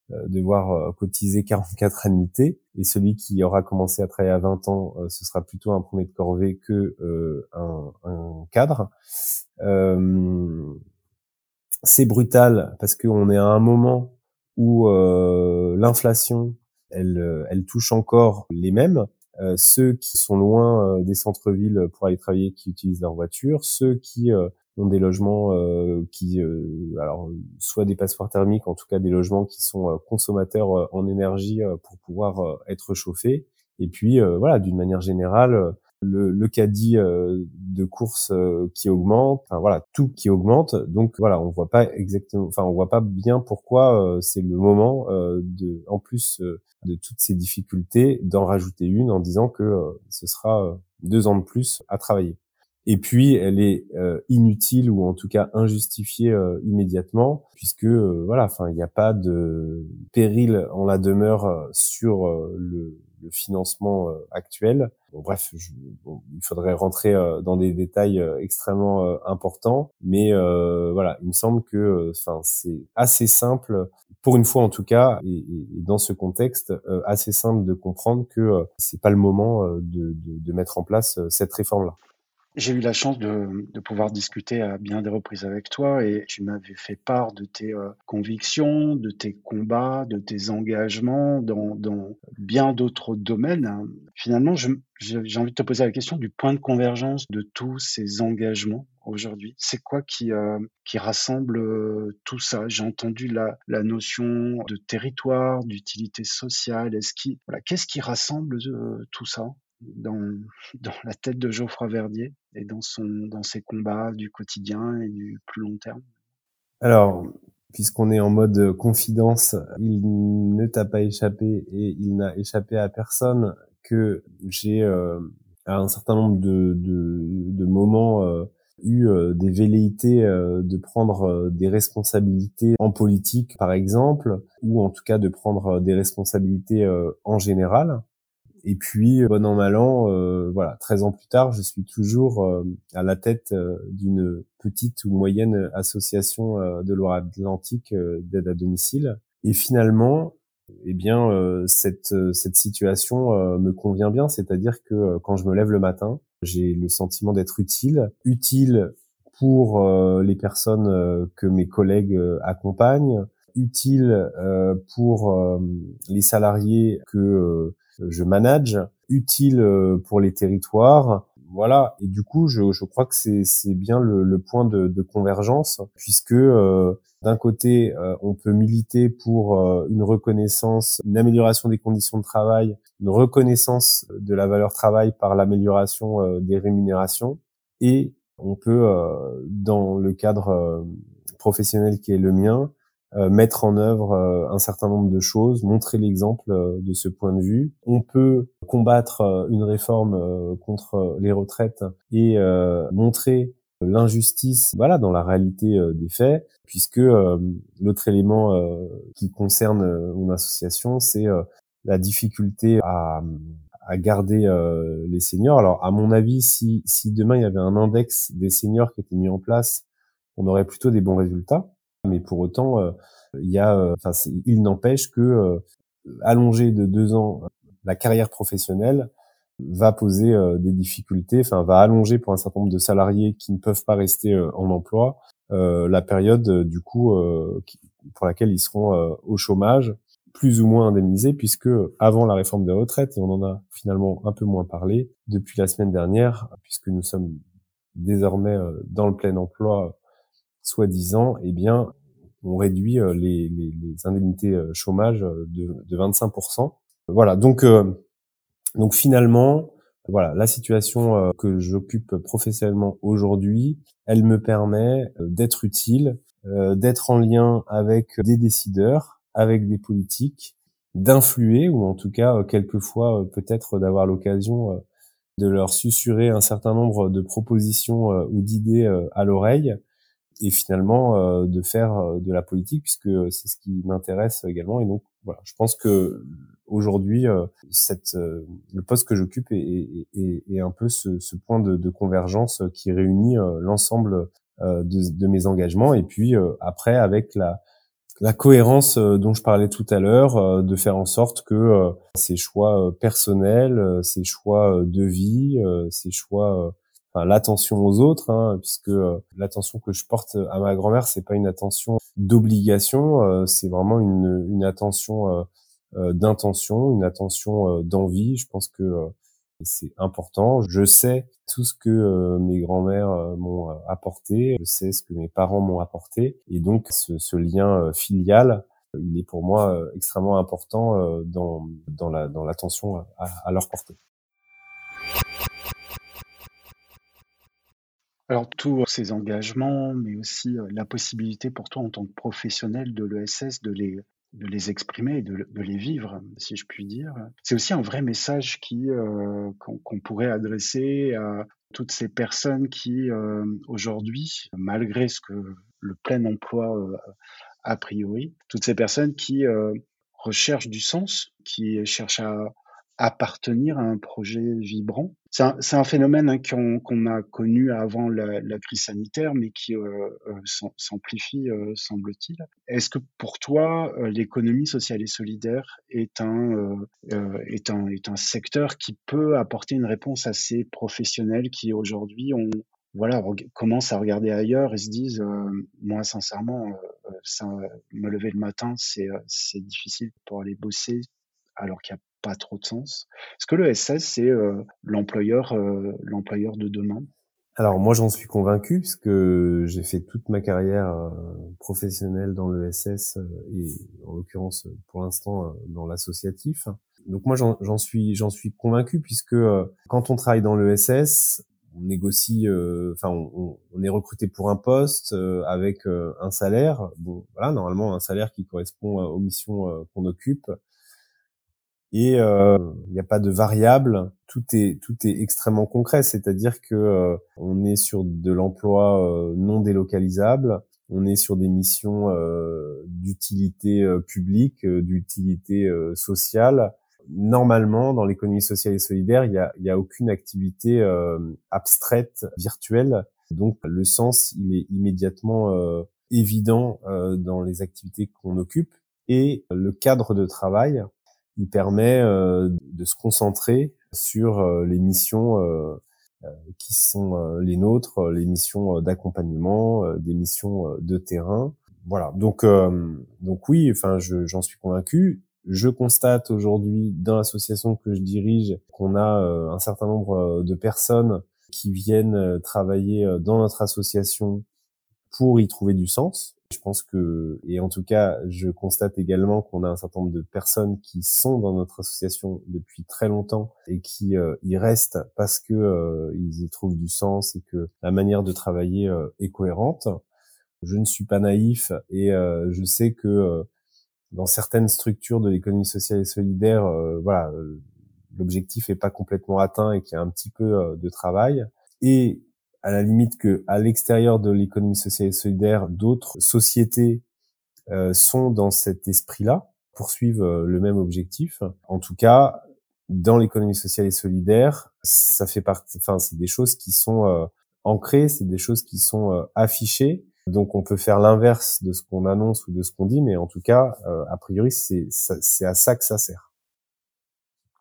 Speaker 2: devoir cotiser 44 annuités et celui qui aura commencé à travailler à 20 ans, ce sera plutôt un premier de corvée que un, un, cadre c'est brutal parce qu'on est à un moment où euh, l'inflation, elle, euh, elle touche encore les mêmes. Euh, ceux qui sont loin des centres-villes pour aller travailler, qui utilisent leur voiture, ceux qui ont des logements qui, alors, soit des passeports thermiques, en tout cas des logements qui sont consommateurs en énergie pour pouvoir être chauffés. Et puis, voilà, d'une manière générale, le, le caddie euh, de course euh, qui augmente, enfin voilà, tout qui augmente. Donc voilà, on voit pas exactement, enfin on voit pas bien pourquoi euh, c'est le moment de, en plus de toutes ces difficultés, d'en rajouter une en disant que ce sera deux ans de plus à travailler. Et puis elle est inutile ou en tout cas injustifiée immédiatement puisque voilà, enfin il n'y a pas de péril en la demeure sur le le financement actuel. Bon, bref, je, il faudrait rentrer dans des détails extrêmement importants, mais voilà, il me semble que, enfin, c'est assez simple pour une fois en tout cas, et, et dans ce contexte, assez simple de comprendre que c'est pas le moment de, de, de mettre en place cette réforme-là.
Speaker 1: J'ai eu la chance de, de, pouvoir discuter à bien des reprises avec toi et tu m'avais fait part de tes euh, convictions, de tes combats, de tes engagements dans, dans bien d'autres domaines. Finalement, j'ai envie de te poser la question du point de convergence de tous ces engagements aujourd'hui. C'est quoi qui, euh, qui rassemble euh, tout ça? J'ai entendu la, la notion de territoire, d'utilité sociale. Est-ce voilà, qu'est-ce qui rassemble tout ça? Dans, dans la tête de Geoffroy Verdier et dans, son, dans ses combats du quotidien et du plus long terme
Speaker 2: Alors, puisqu'on est en mode confidence, il ne t'a pas échappé et il n'a échappé à personne que j'ai euh, à un certain nombre de, de, de moments euh, eu euh, des velléités euh, de prendre euh, des responsabilités en politique, par exemple, ou en tout cas de prendre des responsabilités en général. Et puis, bon an, mal an, euh, voilà, 13 ans plus tard, je suis toujours euh, à la tête euh, d'une petite ou moyenne association de Loire-Atlantique d'aide à domicile. Et finalement, eh bien, cette, cette situation me convient bien, c'est-à-dire que quand je me lève le matin, j'ai le sentiment d'être utile, utile pour les personnes que mes collègues accompagnent, utile pour les salariés que je manage, utile euh, pour les territoires. Voilà. Et du coup, je, je crois que c'est bien le, le, point de, de convergence, puisque euh, d'un côté, euh, on peut militer pour une reconnaissance, une amélioration des conditions de travail, une reconnaissance de la valeur travail par l'amélioration des rémunérations, et on peut, dans le cadre professionnel qui est le mien, euh, mettre en œuvre euh, un certain nombre de choses, montrer l'exemple euh, de ce point de vue. On peut combattre une réforme contre les retraites et montrer l'injustice voilà dans la réalité des faits puisque l'autre élément qui concerne mon association c'est la difficulté à, à garder les seniors alors à mon avis si si demain il y avait un index des seniors qui était mis en place on aurait plutôt des bons résultats mais pour autant, euh, euh, il n'empêche que euh, allonger de deux ans la carrière professionnelle va poser des difficultés, enfin va allonger pour un certain nombre de salariés qui ne peuvent pas rester en emploi la période du coup pour laquelle ils seront au chômage, plus ou moins indemnisés, puisque avant la réforme des retraites, et on en a finalement un peu moins parlé depuis la semaine dernière, puisque nous sommes désormais dans le plein emploi soi-disant, eh bien, on réduit euh, les, les, les indemnités euh, chômage euh, de, de 25%. Voilà, donc, donc finalement, voilà, la situation que j'occupe professionnellement aujourd'hui, elle me permet d'être utile, d'être en lien avec des décideurs, avec des politiques, d'influer ou en tout cas quelquefois peut-être d'avoir l'occasion de leur susurrer un certain nombre de propositions ou d'idées à l'oreille et finalement euh, de faire euh, de la politique puisque c'est ce qui m'intéresse également. Et donc voilà je pense que aujourd'hui euh, cette le poste que j'occupe est, est, est, un peu ce, ce point de, de, convergence qui réunit l'ensemble de, de, mes engagements. Et puis après avec la la cohérence dont je parlais tout à l'heure, de faire en sorte que ces choix personnels, ces choix de vie, ces choix enfin, l'attention aux autres, hein, puisque euh, l'attention que je porte à ma grand-mère, c'est pas une attention d'obligation, euh, c'est vraiment une, une attention euh, d'intention, une attention d'envie. Je pense que c'est important. Je sais tout ce que mes grands-mères m'ont apporté, je sais ce que mes parents m'ont apporté, et donc ce, ce lien filial, il est pour moi extrêmement important dans dans la dans l'attention à, à leur portée.
Speaker 1: Alors tous ces engagements, mais aussi euh, la possibilité pour toi en tant que professionnel de l'ESS de les, exprimer et de, les vivre, si je puis dire. C'est aussi un vrai message euh, qu'on pourrait adresser à toutes ces personnes qui euh, aujourd'hui, malgré ce que le plein emploi a priori, toutes ces personnes qui recherchent du sens, qui cherchent à appartenir à un projet vibrant. C'est un, phénomène hein, qu'on a connu avant la, crise sanitaire, mais qui euh, euh s'amplifie, euh, semble-t-il. Est-ce que pour toi, l'économie sociale et solidaire est un, secteur qui peut apporter une réponse à ces professionnels qui aujourd'hui voilà, commencent à regarder ailleurs et se disent, moi sincèrement, me lever le matin, c'est difficile pour aller bosser alors qu'il n'y a pas trop de sens. Est-ce que le SS, c'est euh, l'employeur euh, l'employeur de demain?
Speaker 2: Alors moi j'en suis convaincu parce que j'ai fait toute ma carrière euh, professionnelle dans le SS et en l'occurrence pour l'instant dans l'associatif. Donc moi j'en suis j'en suis convaincu puisque quand on travaille dans le SS, on négocie, enfin on, on, est recruté pour un poste avec un salaire. Bon voilà normalement un salaire qui correspond aux missions qu'on occupe et euh, il n'y a pas de variable. Tout est tout est extrêmement concret, c'est-à-dire que euh, on est sur de l'emploi euh, non délocalisable, on est sur des missions d'utilité publique, d'utilité sociale. Normalement, dans l'économie sociale et solidaire, il y a, a aucune activité abstraite, virtuelle. Donc, le sens, il est immédiatement évident dans les activités qu'on occupe et le cadre de travail il permet euh, de se concentrer sur euh, les missions euh, qui sont les nôtres, les missions d'accompagnement, des missions de terrain. Voilà. Donc, donc oui, enfin, j'en suis convaincu. Je constate aujourd'hui dans l'association que je dirige qu'on a un certain nombre de personnes qui viennent travailler dans notre association pour y trouver du sens. Je pense que, et en tout cas, je constate également qu'on a un certain nombre de personnes qui sont dans notre association depuis très longtemps et qui euh, y restent parce que euh, ils y trouvent du sens et que la manière de travailler euh, est cohérente. Je ne suis pas naïf et je sais que dans certaines structures de l'économie sociale et solidaire, voilà, l'objectif est pas complètement atteint et qu'il y a un petit peu de travail. Et à la limite que à l'extérieur de l'économie sociale et solidaire, d'autres sociétés euh, sont dans cet esprit-là, poursuivent euh, le même objectif. En tout cas, dans l'économie sociale et solidaire, ça fait partie. Enfin, c'est des choses qui sont euh, ancrées, c'est des choses qui sont affichées. Donc, on peut faire l'inverse de ce qu'on annonce ou de ce qu'on dit, mais en tout cas, a priori, c'est à ça que ça sert.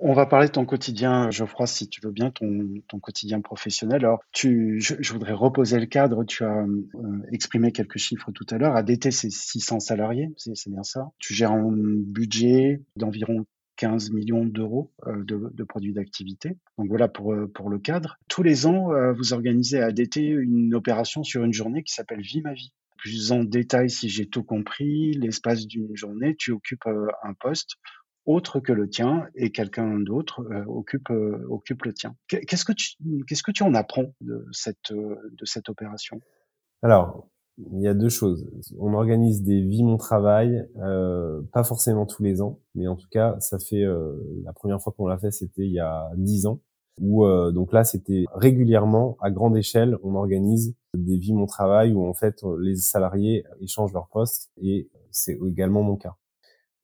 Speaker 1: On va parler de ton quotidien, Geoffroy, si tu veux bien, ton, quotidien professionnel. Alors, je, voudrais reposer le cadre. Tu as euh, exprimé quelques chiffres tout à l'heure. ADT, c'est 600 salariés, c'est bien ça. Tu gères un budget d'environ 15 millions d'euros euh, de, de, produits d'activité. Donc voilà pour, euh, pour le cadre. Tous les ans, vous organisez à ADT une opération sur une journée qui s'appelle Vie ma vie. Plus en détail, si j'ai tout compris, l'espace d'une journée, tu occupes un poste autre que le tien et quelqu'un d'autre euh, occupe euh, occupe le tien. Qu'est-ce que tu qu'est-ce que tu en apprends de cette euh, de cette opération?
Speaker 2: Alors, il y a deux choses. On organise des vies mon travail, pas forcément tous les ans, mais en tout cas, ça fait la première fois qu'on l'a fait, c'était il y a dix ans. Où donc là, c'était régulièrement à grande échelle, on organise des vies mon travail où en fait les salariés échangent leur poste et c'est également mon cas.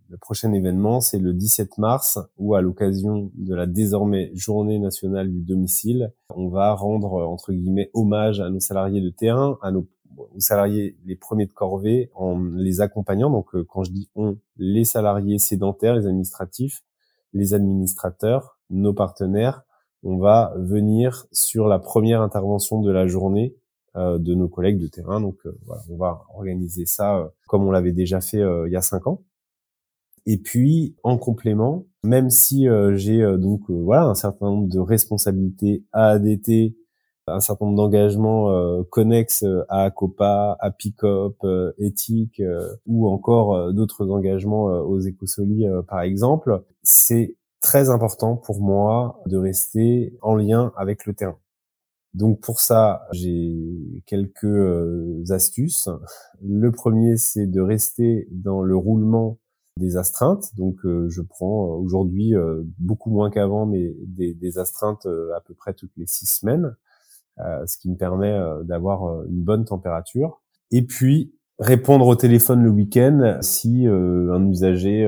Speaker 2: Le prochain événement, c'est le 17 mars, où à l'occasion de la désormais journée nationale du domicile, on va rendre, entre guillemets, hommage à nos salariés de terrain, à nos salariés les premiers de corvée, en les accompagnant. Donc, euh, quand je dis on, les salariés sédentaires, les administratifs, les administrateurs, nos partenaires, on va venir sur la première intervention de la journée euh, de nos collègues de terrain. Donc euh, voilà, on va organiser ça comme on l'avait déjà fait il y a cinq ans. Et puis en complément, même si euh, j'ai euh, donc euh, voilà un certain nombre de responsabilités à ADT, un certain nombre d'engagements connexes à ACOPA, à PICOP, éthique ou encore d'autres engagements aux écosolies par exemple, c'est très important pour moi de rester en lien avec le terrain. Donc pour ça, j'ai quelques astuces. Le premier, c'est de rester dans le roulement des astreintes. Donc euh, je prends euh, aujourd'hui euh, beaucoup moins qu'avant, mais des, astreintes à peu près toutes les six semaines, ce qui me permet d'avoir une bonne température. Et puis répondre au téléphone le week-end si un usager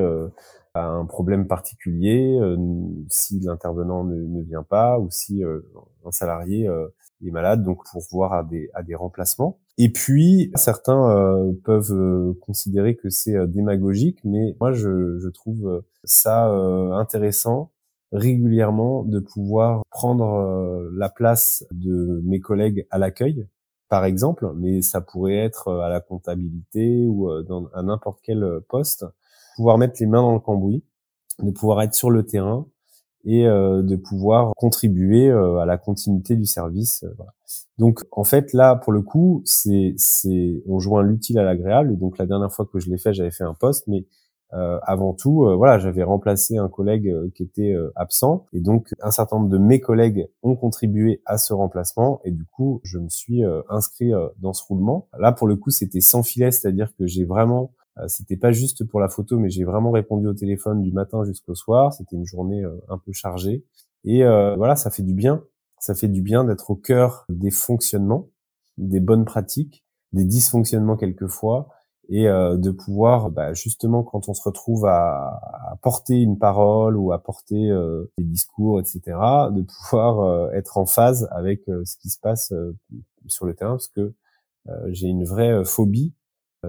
Speaker 2: à un problème particulier, euh, si l'intervenant ne, ne, vient pas ou si un salarié est malade, donc pour voir à des, à des remplacements. Et puis certains peuvent considérer que c'est démagogique, mais moi je, je trouve ça intéressant régulièrement de pouvoir prendre la place de mes collègues à l'accueil par exemple, mais ça pourrait être euh, à la comptabilité ou euh, dans, à n'importe quel euh, poste, pouvoir mettre les mains dans le cambouis, de pouvoir être sur le terrain et de pouvoir contribuer à la continuité du service. Donc en fait là pour le coup c'est c'est on joint l'utile à l'agréable et donc la dernière fois que je l'ai fait j'avais fait un poste mais euh, avant tout, euh, voilà, j'avais remplacé un collègue euh, qui était absent, et donc un certain nombre de mes collègues ont contribué à ce remplacement, et du coup, je me suis inscrit dans ce roulement. Là, pour le coup, c'était sans filet, c'est-à-dire que j'ai vraiment c'était pas juste pour la photo, mais j'ai vraiment répondu au téléphone du matin jusqu'au soir. C'était une journée un peu chargée. Et voilà, ça fait du bien. Ça fait du bien d'être au cœur des fonctionnements, des bonnes pratiques, des dysfonctionnements quelquefois, et euh, de pouvoir bah, justement quand on se retrouve à, à, porter une parole ou à porter euh, des discours, etc., de pouvoir euh, être en phase avec ce qui se passe sur le terrain, parce que j'ai une vraie phobie,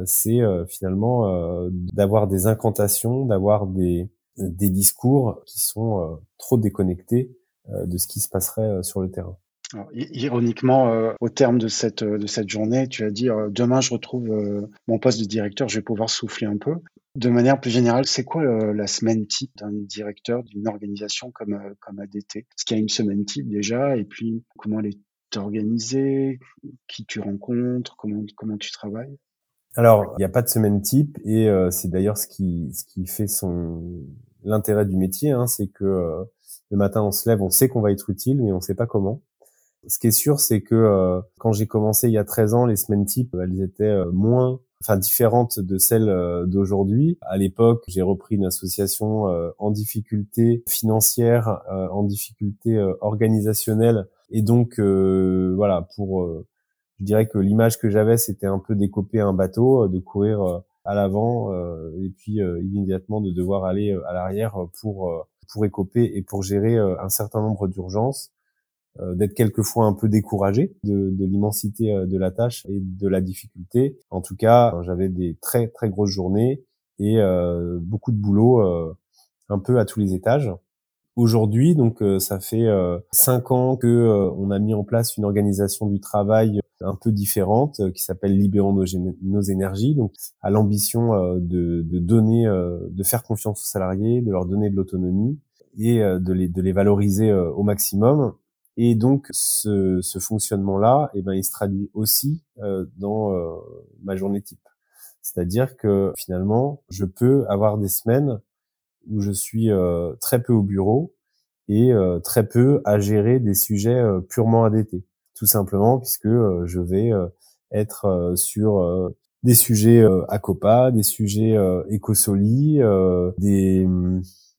Speaker 2: c'est finalement d'avoir des incantations, d'avoir des, des discours qui sont trop déconnectés de ce qui se passerait sur le terrain.
Speaker 1: Alors, ironiquement, euh, au terme de cette, de cette journée, tu as dit euh, demain je retrouve euh, mon poste de directeur, je vais pouvoir souffler un peu. De manière plus générale, c'est quoi la semaine type d'un directeur d'une organisation comme, comme ADT Est-ce qu'il y a une semaine type déjà? Et puis, comment elle est organisée? Qui tu rencontres? Comment, comment tu travailles?
Speaker 2: Alors, il n'y a pas de semaine type et c'est d'ailleurs ce qui, ce qui fait son l'intérêt du métier, hein, c'est que le matin on se lève, on sait qu'on va être utile, mais on ne sait pas comment. Ce qui est sûr, c'est que euh, quand j'ai commencé il y a 13 ans, les semaines types, elles étaient euh, moins enfin différentes de celles euh, d'aujourd'hui. À l'époque, j'ai repris une association en difficulté financière, en difficulté organisationnelle, et donc voilà, pour, je dirais que l'image que j'avais, c'était un peu d'écoper un bateau, de courir à l'avant, et puis immédiatement de devoir aller à l'arrière pour pour écoper et pour gérer un certain nombre d'urgences euh, d'être quelquefois un peu découragé de, de l'immensité euh, de la tâche et de la difficulté. En tout cas, j'avais des très très grosses journées et euh, beaucoup de boulot un peu à tous les étages. Aujourd'hui, donc ça fait cinq ans que on a mis en place une organisation du travail un peu différente qui s'appelle Libérons nos, énergies, donc à l'ambition de, de, donner, de faire confiance aux salariés, de leur donner de l'autonomie et de les, de les valoriser au maximum et donc ce, ce fonctionnement-là, eh ben, il se traduit aussi euh, dans euh, ma journée type. C'est-à-dire que finalement, je peux avoir des semaines où je suis euh, très peu au bureau et euh, très peu à gérer des sujets euh, purement ADT. Tout simplement puisque je vais être sur des sujets ACOPA, des sujets Ecosoli, des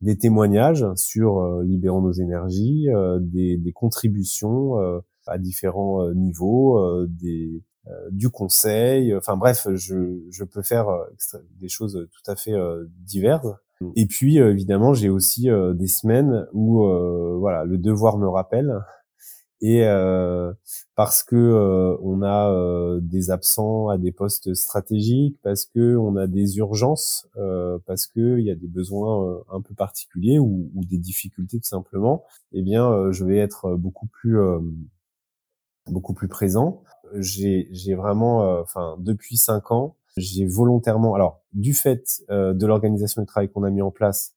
Speaker 2: des témoignages sur euh, Libérons nos énergies, euh, des, des, contributions euh, à différents niveaux, des, du conseil. Enfin bref, je, je peux faire des choses tout à fait diverses. Et puis évidemment, j'ai aussi des semaines où voilà le devoir me rappelle et euh, parce que euh, on a euh, des absents à des postes stratégiques, parce que on a des urgences, parce que il y a des besoins un peu particuliers ou, ou, des difficultés tout simplement, eh bien je vais être beaucoup plus beaucoup plus présent. J'ai j'ai vraiment, enfin depuis cinq ans, j'ai volontairement, alors du fait de l'organisation du travail qu'on a mis en place,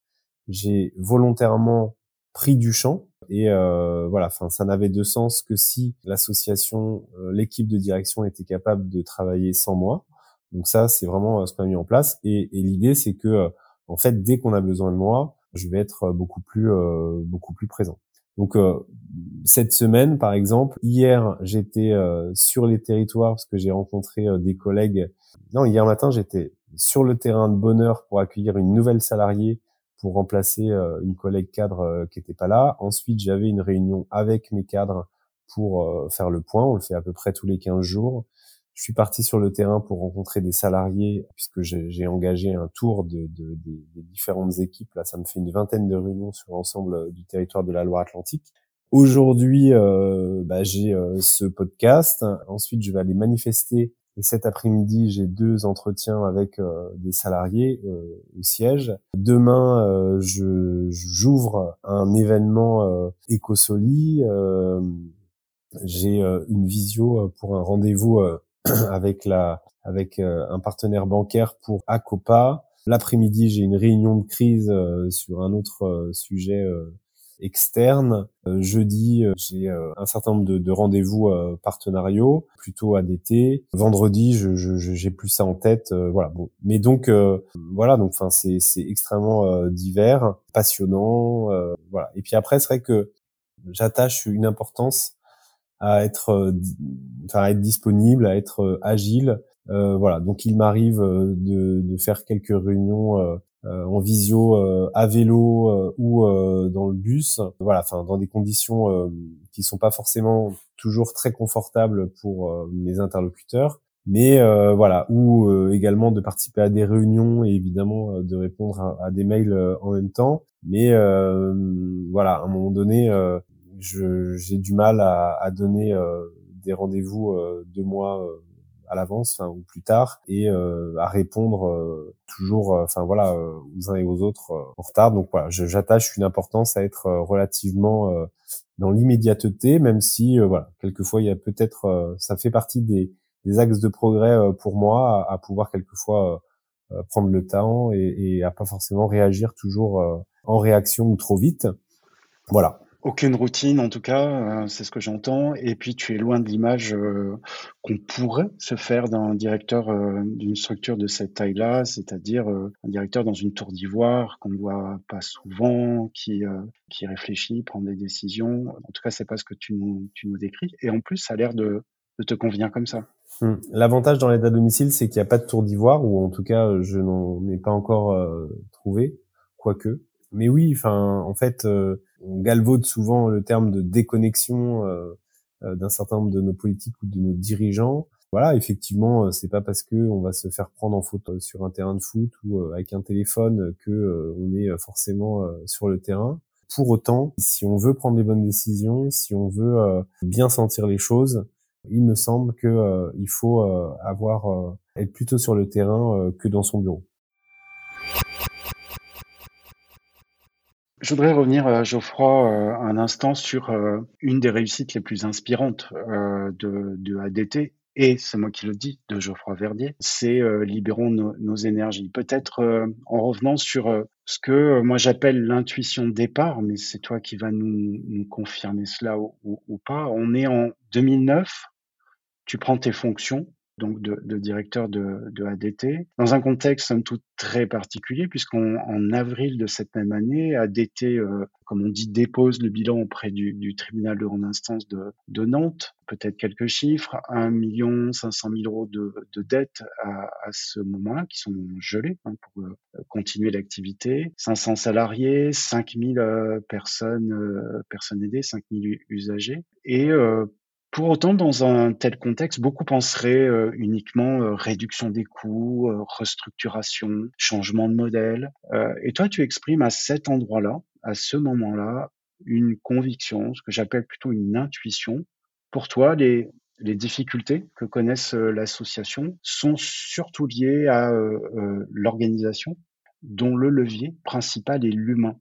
Speaker 2: j'ai volontairement pris du champ et euh, voilà, enfin, ça n'avait de sens que si l'association, euh, l'équipe de direction était capable de travailler sans moi. Donc ça, c'est vraiment euh, ce qu'on a mis en place. Et, et l'idée, c'est que, euh, en fait, dès qu'on a besoin de moi, je vais être beaucoup plus, beaucoup plus présent. Donc cette semaine, par exemple, hier, j'étais sur les territoires parce que j'ai rencontré des collègues. Non, hier matin, j'étais sur le terrain de bonheur pour accueillir une nouvelle salariée pour remplacer euh, une collègue cadre euh, qui n'était pas là. Ensuite, j'avais une réunion avec mes cadres pour euh, faire le point. On le fait à peu près tous les 15 jours. Je suis parti sur le terrain pour rencontrer des salariés, puisque j'ai engagé un tour de, de, des différentes équipes. Là, ça me fait une vingtaine de réunions sur l'ensemble du territoire de la Loire-Atlantique. Aujourd'hui, euh, bah, j'ai euh, ce podcast. Ensuite, je vais aller manifester. Et cet après-midi, j'ai deux entretiens avec euh, des salariés au siège. Demain, je j'ouvre un événement Ecosoli. j'ai une visio pour un rendez-vous avec la avec euh, un partenaire bancaire pour Acopa. L'après-midi, j'ai une réunion de crise euh, sur un autre euh, sujet externe. jeudi, j'ai un certain nombre de, de rendez-vous partenariaux, plutôt ADT. Vendredi, je, j'ai plus ça en tête. voilà. Bon. Mais donc, voilà. Donc, enfin, c'est, c'est extrêmement divers, passionnant. voilà. Et puis après, c'est vrai que j'attache une importance à être, euh, enfin, à être disponible, à être euh, agile. Euh, voilà, donc il m'arrive de, de, faire quelques réunions en visio à vélo ou dans le bus. Voilà, enfin dans des conditions qui sont pas forcément toujours très confortables pour mes interlocuteurs mais voilà ou également de participer à des réunions et évidemment de répondre à, des mails en même temps mais voilà à un moment donné j'ai du mal à, à donner euh, des rendez-vous euh, deux mois euh, à l'avance, ou plus tard, et à répondre toujours, enfin voilà, aux uns et aux autres en retard. Donc voilà, j'attache une importance à être relativement dans l'immédiateté, même si voilà, quelquefois il y a peut-être, ça fait partie des, des axes de progrès pour moi, à, à pouvoir quelquefois prendre le temps et, et, à pas forcément réagir toujours en réaction ou trop vite. Voilà.
Speaker 1: Aucune routine en tout cas, euh, c'est ce que j'entends et puis tu es loin de l'image, euh, qu'on pourrait se faire d'un directeur, euh, d'une structure de cette taille-là, c'est-à-dire, un directeur dans une tour d'ivoire qu'on ne voit pas souvent, qui, qui réfléchit, prend des décisions. En tout cas, c'est pas ce que tu nous tu nous décris et en plus ça a l'air de de te convenir comme ça.
Speaker 2: Mmh. L'avantage dans l'aide à domicile, c'est qu'il n'y a pas de tour d'ivoire ou en tout cas, je n'en ai pas encore, trouvé, quoique. Mais oui, enfin, en fait, on galvaude souvent le terme de déconnexion euh, euh, d'un certain nombre de nos politiques ou de nos dirigeants. Voilà, effectivement, euh, c'est pas parce que on va se faire prendre en photo sur un terrain de foot ou avec un téléphone que on est forcément sur le terrain. Pour autant, si on veut prendre les bonnes décisions, si on veut bien sentir les choses, il me semble que il faut avoir être plutôt sur le terrain que dans son bureau.
Speaker 1: Je voudrais revenir, euh, Geoffroy, euh, un instant sur euh, une des réussites les plus inspirantes de, ADT, et c'est moi qui le dis, de Geoffroy Verdier, c'est libérons nos, énergies. Peut-être en revenant sur ce que moi j'appelle l'intuition de départ, mais c'est toi qui vas nous, nous confirmer cela ou, ou, pas. On est en 2009, tu prends tes fonctions, donc de, de directeur de, de, ADT, dans un contexte somme toute très particulier, puisqu'en en avril de cette même année, ADT, euh, comme on dit, dépose le bilan auprès du, du tribunal de grande instance de, de Nantes. Peut-être quelques chiffres, 1 million 500 000 euros de, de dettes à, à ce moment-là, qui sont gelés hein, pour euh, continuer l'activité, 500 salariés, 5000 euh, personnes, euh, personnes aidées, 5000 usagers, et pour autant, dans un tel contexte, beaucoup penseraient euh, uniquement euh, réduction des coûts, euh, restructuration, changement de modèle. et toi, tu exprimes à cet endroit-là, à ce moment-là, une conviction, ce que j'appelle plutôt une intuition. Pour toi, les, les difficultés que connaissent l'association sont surtout liées à l'organisation, dont le levier principal est l'humain.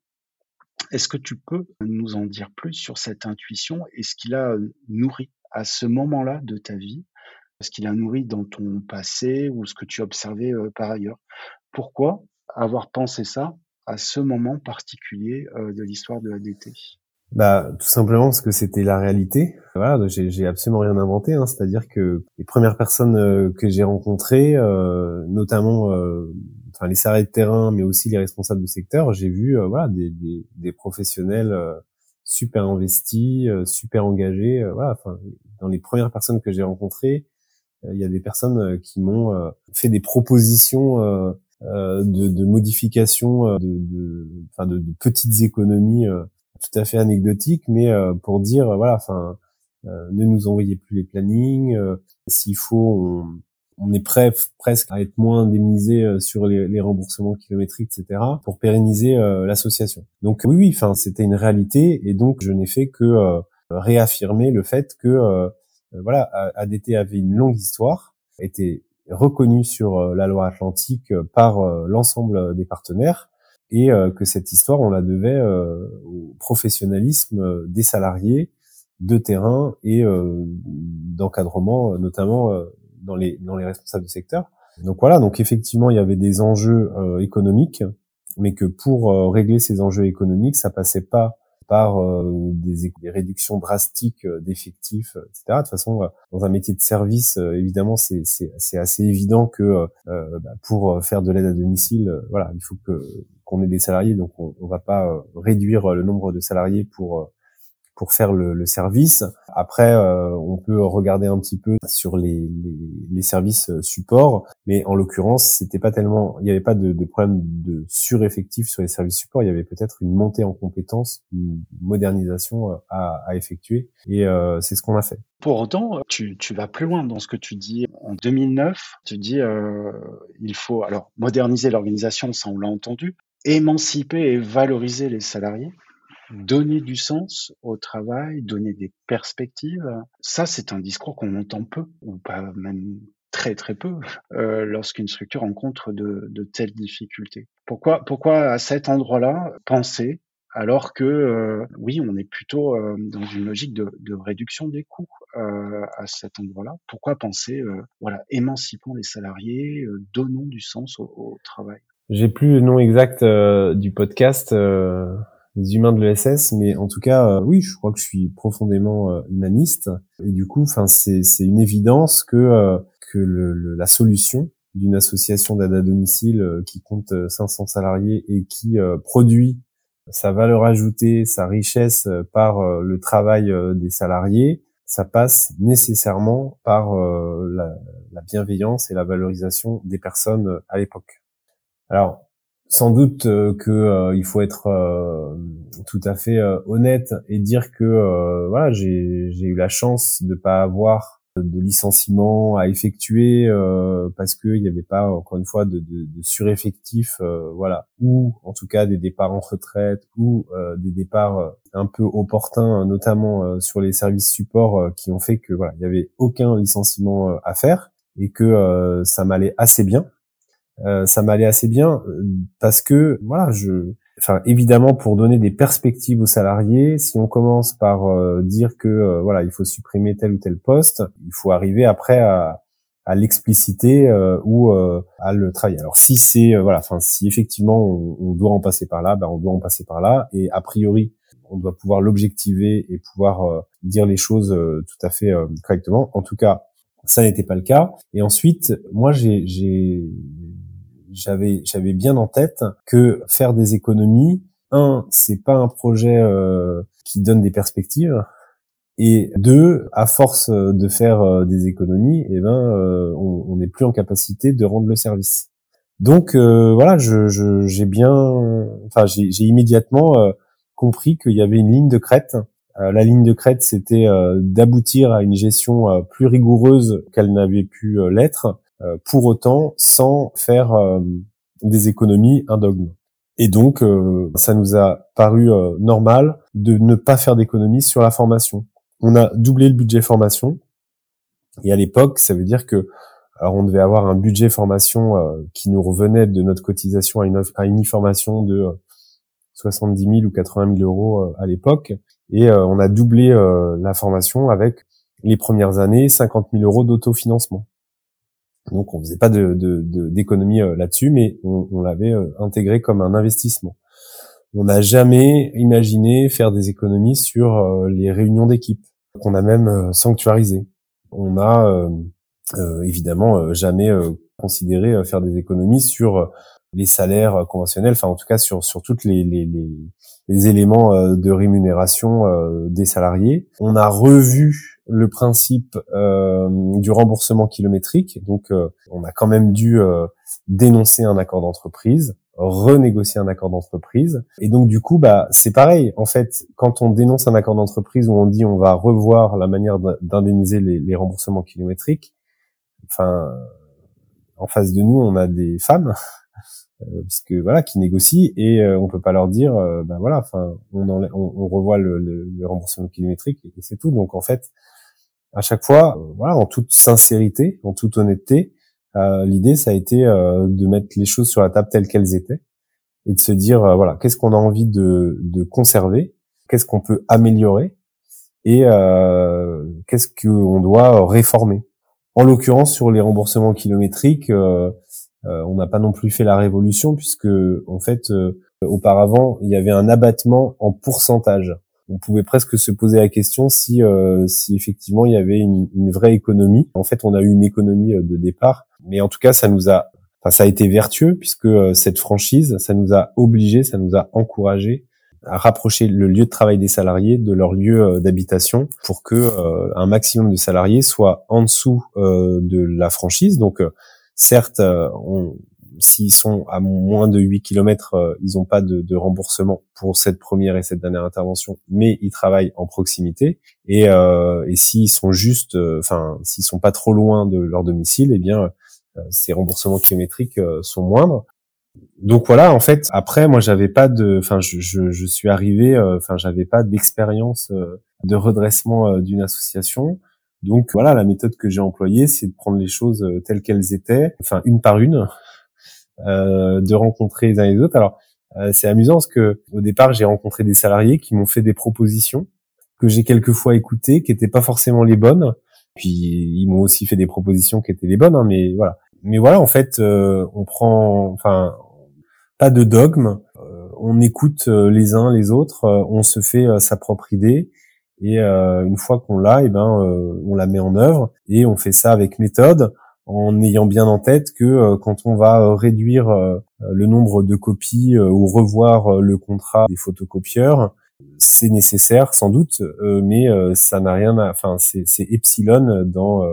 Speaker 1: Est-ce que tu peux nous en dire plus sur cette intuition et ce qu'il a nourri à ce moment-là de ta vie, ce qu'il a nourri dans ton passé ou ce que tu observais euh, par ailleurs. Pourquoi avoir pensé ça à ce moment particulier euh, de l'histoire de l'ADT
Speaker 2: bah, tout simplement parce que c'était la réalité. Voilà, j'ai absolument rien inventé. Hein. C'est-à-dire que les premières personnes euh, que j'ai rencontrées, notamment, enfin les salariés de terrain, mais aussi les responsables de secteur, j'ai vu, voilà, des professionnels super investis, super engagés. voilà, enfin, dans les premières personnes que j'ai rencontrées, euh, il y a des personnes euh, qui m'ont euh, fait des propositions de, de modification, de, de, de, petites économies tout à fait anecdotiques, mais pour dire voilà, enfin ne nous envoyez plus les plannings. S'il faut, on est prêt presque à être moins indemnisé euh, sur les, remboursements kilométriques, etc., pour pérenniser euh, l'association. Donc oui, oui, enfin c'était une réalité, et donc je n'ai fait que euh, réaffirmer le fait que voilà, ADT avait une longue histoire, était reconnu sur la loi atlantique par l'ensemble des partenaires, et que cette histoire, on la devait au professionnalisme des salariés de terrain et d'encadrement, notamment dans les dans les responsables du secteur. Donc voilà, donc effectivement, il y avait des enjeux euh, économiques, mais que pour euh, régler ces enjeux économiques, ça passait pas par euh, des, des, réductions drastiques d'effectifs, etc. De toute façon, dans un métier de service, évidemment, c'est assez évident que bah, pour faire de l'aide à domicile, voilà, il faut que qu'on ait des salariés, donc on, on va pas réduire le nombre de salariés pour pour faire le, le service. Après, euh, on peut regarder un petit peu sur les, les, les services euh, support, mais en l'occurrence, c'était pas tellement, il n'y avait pas de, de, problème de sureffectif sur les services support. Il y avait peut-être une montée en compétences, une modernisation euh, à, à effectuer, et euh, c'est ce qu'on a fait.
Speaker 1: Pour autant, tu, tu, vas plus loin dans ce que tu dis. En 2009, tu dis euh, il faut alors moderniser l'organisation, ça on l'a entendu, émanciper et valoriser les salariés donner du sens au travail, donner des perspectives. Ça, c'est un discours qu'on entend peu, ou pas même très très peu, euh, lorsqu'une structure rencontre de, de, telles difficultés. Pourquoi, pourquoi à cet endroit-là penser alors que euh, oui, on est plutôt euh, dans une logique de, de réduction des coûts euh, à cet endroit-là? Pourquoi penser, euh, voilà, émancipons les salariés, donnons du sens au, au travail?
Speaker 2: J'ai plus le nom exact du podcast les humains de l'ESS, mais en tout cas, euh, oui, je crois que je suis profondément euh, humaniste, et du coup, enfin, c'est une évidence que euh, que le, la solution d'une association d'aide à domicile qui compte 500 salariés et qui produit sa valeur ajoutée, sa richesse par le travail des salariés, ça passe nécessairement par la, la bienveillance et la valorisation des personnes à l'époque. Alors, sans doute euh, que euh, il faut être euh, tout à fait honnête et dire que voilà j'ai eu la chance de pas avoir de licenciement à effectuer parce qu'il n'y avait pas encore une fois de, de, sureffectif voilà. Ou en tout cas des départs en retraite ou des départs un peu opportuns notamment sur les services supports qui ont fait que voilà il y avait aucun licenciement à faire et que ça m'allait assez bien euh, ça m'allait assez bien euh, parce que voilà, je, enfin évidemment pour donner des perspectives aux salariés, si on commence par euh, dire que voilà il faut supprimer tel ou tel poste, il faut arriver après à, à l'expliciter ou à le travailler. Alors si c'est voilà, enfin si effectivement on, doit en passer par là, ben on doit en passer par là et a priori on doit pouvoir l'objectiver et pouvoir dire les choses tout à fait correctement. En tout cas, ça n'était pas le cas. Et ensuite, moi, j'ai j'avais j'avais bien en tête que faire des économies, un, c'est pas un projet euh, qui donne des perspectives. Et deux, à force de faire euh, des économies, eh ben, euh, on n'est plus en capacité de rendre le service. Donc voilà, je, j'ai bien, enfin j'ai, immédiatement compris qu'il y avait une ligne de crête. la ligne de crête, c'était d'aboutir à une gestion plus rigoureuse qu'elle n'avait pu l'être, euh, pour autant sans faire euh, des économies un dogme. Et donc, euh, ça nous a paru normal de ne pas faire d'économies sur la formation. On a doublé le budget formation. Et à l'époque, ça veut dire que alors on devait avoir un budget formation qui nous revenait de notre cotisation à une, à une formation de 70 000 ou 80 000 euros à l'époque. Et on a doublé la formation avec les premières années 50 000 euros d'autofinancement. Donc on faisait pas de, d'économie euh, là-dessus, mais on, l'avait euh, intégré comme un investissement. On n'a jamais imaginé faire des économies sur euh, les réunions d'équipe qu'on a même sanctuarisé. On a évidemment jamais considéré faire des économies sur les salaires conventionnels, enfin en tout cas sur sur toutes les, les, les éléments de rémunération des salariés. On a revu le principe euh, du remboursement kilométrique. Donc, euh, on a quand même dû euh, dénoncer un accord d'entreprise renégocier un accord d'entreprise. Et donc du coup, bah c'est pareil. En fait, quand on dénonce un accord d'entreprise où on dit on va revoir la manière d'indemniser les, les, remboursements kilométriques, enfin, en face de nous, on a des femmes. Euh, parce que voilà, qui négocient et euh, on peut pas leur dire, ben voilà, enfin, on, on, on, revoit le, le, le, remboursement kilométrique et c'est tout. Donc en fait, à chaque fois, voilà, en toute sincérité, en toute honnêteté, euh, l'idée, ça a été euh, de mettre les choses sur la table telles qu'elles étaient et de se dire, euh, voilà, qu'est-ce qu'on a envie de, de conserver, qu'est-ce qu'on peut améliorer et qu'est-ce qu'on doit réformer. En l'occurrence, sur les remboursements kilométriques, on n'a pas non plus fait la révolution puisque, en fait, auparavant, il y avait un abattement en pourcentage on pouvait presque se poser la question si, euh, si effectivement il y avait une, vraie économie. En fait, on a eu une économie euh, de départ, mais en tout cas, ça nous a, enfin, ça a été vertueux puisque euh, cette franchise, ça nous a obligés, ça nous a encouragés à rapprocher le lieu de travail des salariés de leur lieu d'habitation pour que un maximum de salariés soient en dessous de la franchise. Donc, certes, on, s'ils sont à moins de 8 km, euh, ils n'ont pas de, de, remboursement pour cette première et cette dernière intervention, mais ils travaillent en proximité. Et, euh, et s'ils sont juste, euh, enfin, s'ils sont pas trop loin de leur domicile, eh bien, euh, ces remboursements kilométriques sont moindres. Donc voilà, en fait, après, moi, j'avais pas de, enfin, je, je, je, suis arrivé, enfin, j'avais pas d'expérience de redressement d'une association. Donc voilà, la méthode que j'ai employée, c'est de prendre les choses telles qu'elles étaient, enfin une par une, euh, de rencontrer les uns les autres. Alors, euh, c'est amusant parce que au départ, j'ai rencontré des salariés qui m'ont fait des propositions que j'ai quelquefois écoutées, qui n'étaient pas forcément les bonnes. Puis ils m'ont aussi fait des propositions qui étaient les bonnes, hein, mais voilà. Mais voilà, en fait, euh, on prend, enfin, pas de dogme. on écoute les uns les autres, on se fait sa propre idée. Et une fois qu'on l'a, et eh ben, on la met en œuvre et on fait ça avec méthode en ayant bien en tête que euh, quand on va euh, réduire euh, le nombre de copies ou revoir le contrat des photocopieurs, c'est nécessaire sans doute, mais ça n'a rien à, enfin c'est epsilon dans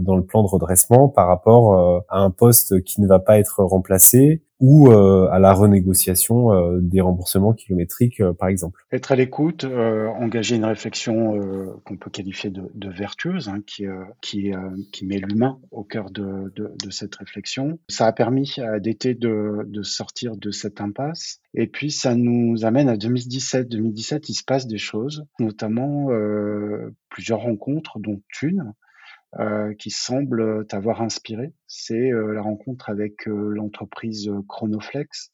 Speaker 2: dans le plan de redressement par rapport à un poste qui ne va pas être remplacé ou euh, à la renégociation euh, des remboursements kilométriques, euh, par exemple.
Speaker 1: Être à l'écoute, engager une réflexion qu'on peut qualifier de, de vertueuse, hein, qui, qui, qui met l'humain au cœur de, de, de, cette réflexion. Ça a permis à DT de, de sortir de cette impasse. Et puis ça nous amène à 2017. 2017, il se passe des choses, notamment plusieurs rencontres, dont une euh, qui semble t'avoir inspiré, c'est euh, la rencontre avec euh, l'entreprise Chronoflex,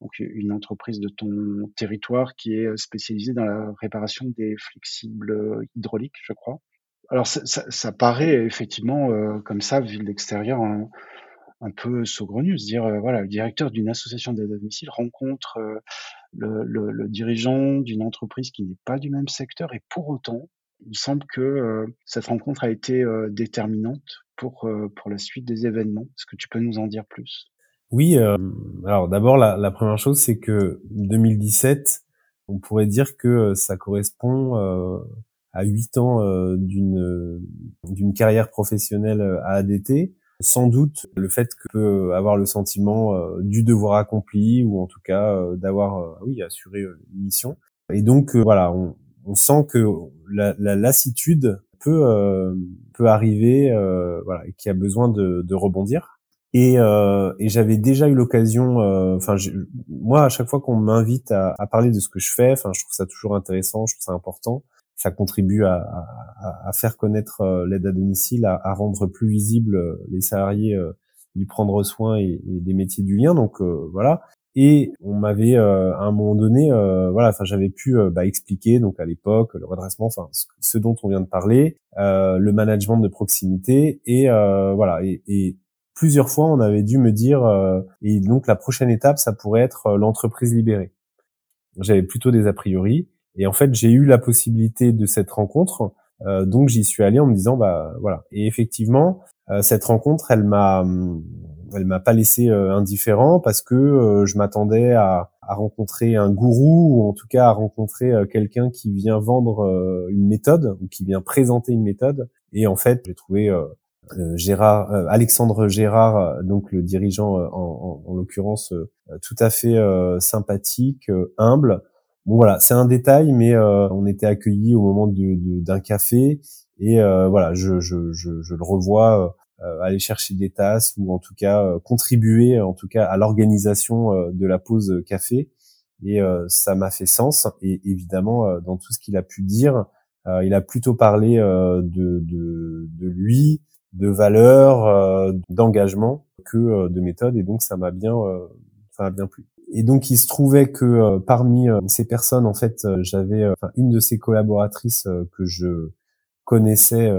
Speaker 1: donc une entreprise de ton territoire qui est spécialisée dans la réparation des flexibles hydrauliques, je crois. Alors ça, ça, ça paraît effectivement comme ça, vu de un, peu saugrenu, se dire voilà, le directeur d'une association d'aide à domicile rencontre le, le, le dirigeant d'une entreprise qui n'est pas du même secteur et pour autant il semble que euh, cette rencontre a été euh, déterminante pour, euh, pour la suite des événements. Est-ce que tu peux nous en dire plus?
Speaker 2: Oui, alors d'abord, la, première chose, c'est que 2017, on pourrait dire que ça correspond à huit ans d'une d'une carrière professionnelle à ADT. Sans doute, le fait que peut avoir le sentiment du devoir accompli ou en tout cas d'avoir, oui, assuré une mission. Et donc, voilà, on, on sent que la, la lassitude peut euh, peut arriver, euh, voilà, et qui a besoin de, de rebondir. Et, euh, et j'avais déjà eu l'occasion, euh, enfin moi à chaque fois qu'on m'invite à, à, parler de ce que je fais, enfin je trouve ça toujours intéressant, je trouve ça important. Ça contribue à, à, à faire connaître euh, l'aide à domicile, à, rendre plus visible les salariés du prendre soin et, et, des métiers du lien. Donc voilà. Et on m'avait euh, à un moment donné, euh, voilà, enfin j'avais pu euh, bah, expliquer donc à l'époque le redressement, enfin ce, dont on vient de parler, le management de proximité et voilà. Et, et, plusieurs fois on avait dû me dire et donc la prochaine étape ça pourrait être l'entreprise libérée. J'avais plutôt des a priori. Et en fait j'ai eu la possibilité de cette rencontre, donc j'y suis allé en me disant bah voilà. Et effectivement cette rencontre elle m'a hum, elle m'a pas laissé euh, indifférent parce que euh, je m'attendais à, à, rencontrer un gourou ou en tout cas à rencontrer euh, quelqu'un qui vient vendre une méthode ou qui vient présenter une méthode. Et en fait, j'ai trouvé Gérard, Alexandre Gérard, donc le dirigeant en, en, en l'occurrence tout à fait sympathique, humble. Bon voilà, c'est un détail, mais on était accueillis au moment d'un café et voilà, je, je, je, je, le revois aller chercher des tasses ou en tout cas contribuer en tout cas à l'organisation de la pause café. Et ça m'a fait sens. Et évidemment dans tout ce qu'il a pu dire euh, il a plutôt parlé euh, de, de, de, lui, de valeurs, euh, d'engagement que de méthode, et donc ça m'a bien, ça m'a bien plu. Et donc il se trouvait que parmi ces personnes, en fait, j'avais une de ces collaboratrices que je connaissais,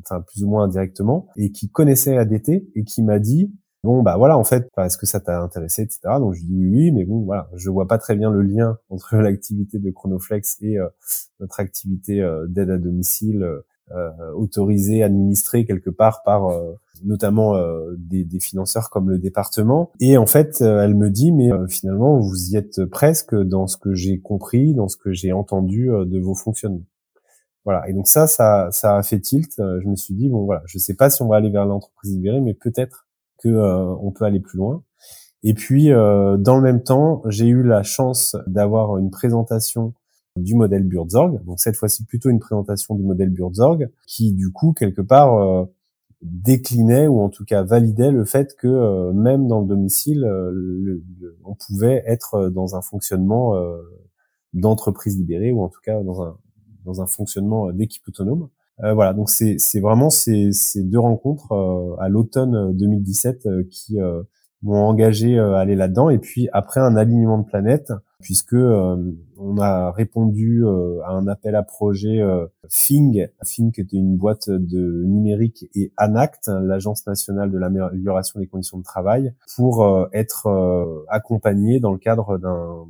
Speaker 2: enfin plus ou moins indirectement, et qui connaissait ADT et qui m'a dit bon bah voilà en fait est-ce que ça t'a intéressé etc donc je dis oui oui mais bon voilà je vois pas très bien le lien entre l'activité de Chronoflex et euh, notre activité euh, d'aide à domicile euh, autorisée administrée quelque part par notamment des, des, financeurs comme le département et en fait elle me dit mais finalement vous y êtes presque dans ce que j'ai compris dans ce que j'ai entendu de vos fonctionnements voilà et donc ça ça ça a fait tilt je me suis dit bon voilà je sais pas si on va aller vers l'entreprise libérée mais peut-être que euh, on peut aller plus loin. Et puis, euh, dans le même temps, j'ai eu la chance d'avoir une présentation du modèle Burzorg. Donc cette fois-ci plutôt une présentation du modèle Burzorg qui du coup quelque part euh, déclinait ou en tout cas validait le fait que même dans le domicile, on pouvait être dans un fonctionnement d'entreprise libérée ou en tout cas dans un dans un fonctionnement d'équipe autonome. Euh, voilà, donc c'est vraiment ces, ces, deux rencontres euh, à l'automne 2017 euh, qui m'ont engagé à aller là-dedans. Et puis après un alignement de planète, puisque on a répondu à un appel à projet Fing, Fing qui était une boîte de numérique, et ANACT, l'Agence nationale de l'amélioration des conditions de travail, pour être accompagné dans le cadre d'un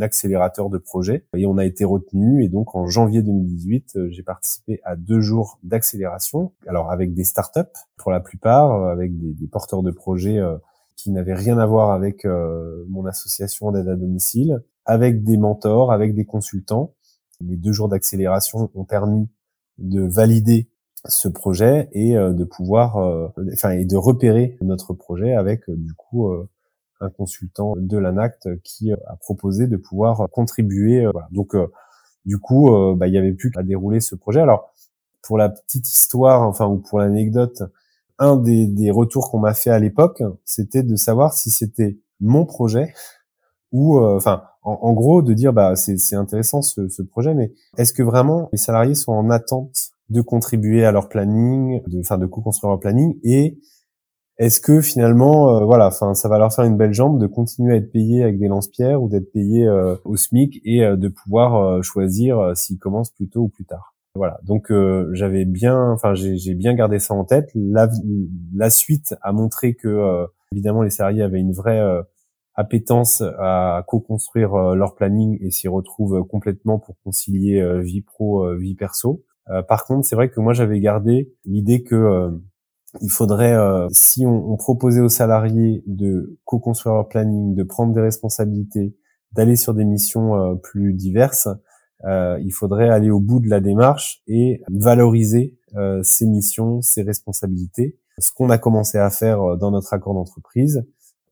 Speaker 2: accélérateur de projet. Et on a été retenu. Et donc en janvier 2018 euh, j'ai participé à deux jours d'accélération. Alors avec des startups pour la plupart euh, avec des, porteurs de projets euh, qui n'avaient rien à voir avec mon association d'aide à domicile avec des mentors avec des consultants. Les deux jours d'accélération ont permis de valider ce projet et de pouvoir enfin et de repérer notre projet avec du coup un consultant de l'ANACT qui euh, a proposé de pouvoir contribuer. Euh, Donc, euh, du coup, bah, il y avait plus qu'à dérouler ce projet. Alors, pour la petite histoire, enfin, ou pour l'anecdote, un des, des retours qu'on m'a fait à l'époque, c'était de savoir si c'était mon projet ou, enfin, en, gros, de dire, bah, c'est intéressant ce, ce projet, mais est-ce que vraiment les salariés sont en attente de contribuer à leur planning, de, enfin, de co-construire leur planning et est-ce que finalement, euh, voilà, enfin, ça va leur faire une belle jambe de continuer à être payé avec des lance-pierres ou d'être payé euh, au SMIC et euh, de pouvoir choisir s'ils commencent plus tôt ou plus tard? Voilà. Donc j'avais bien, enfin, j'ai bien gardé ça en tête. La, la suite a montré que évidemment les salariés avaient une vraie appétence à co-construire leur planning et s'y retrouvent complètement pour concilier vie pro, vie perso. par contre, c'est vrai que moi j'avais gardé l'idée que il faudrait, euh, si on, on, proposait aux salariés de co-construire leur planning, de prendre des responsabilités, d'aller sur des missions euh, plus diverses, euh, il faudrait aller au bout de la démarche et valoriser ces missions, ces responsabilités. Ce qu'on a commencé à faire dans notre accord d'entreprise,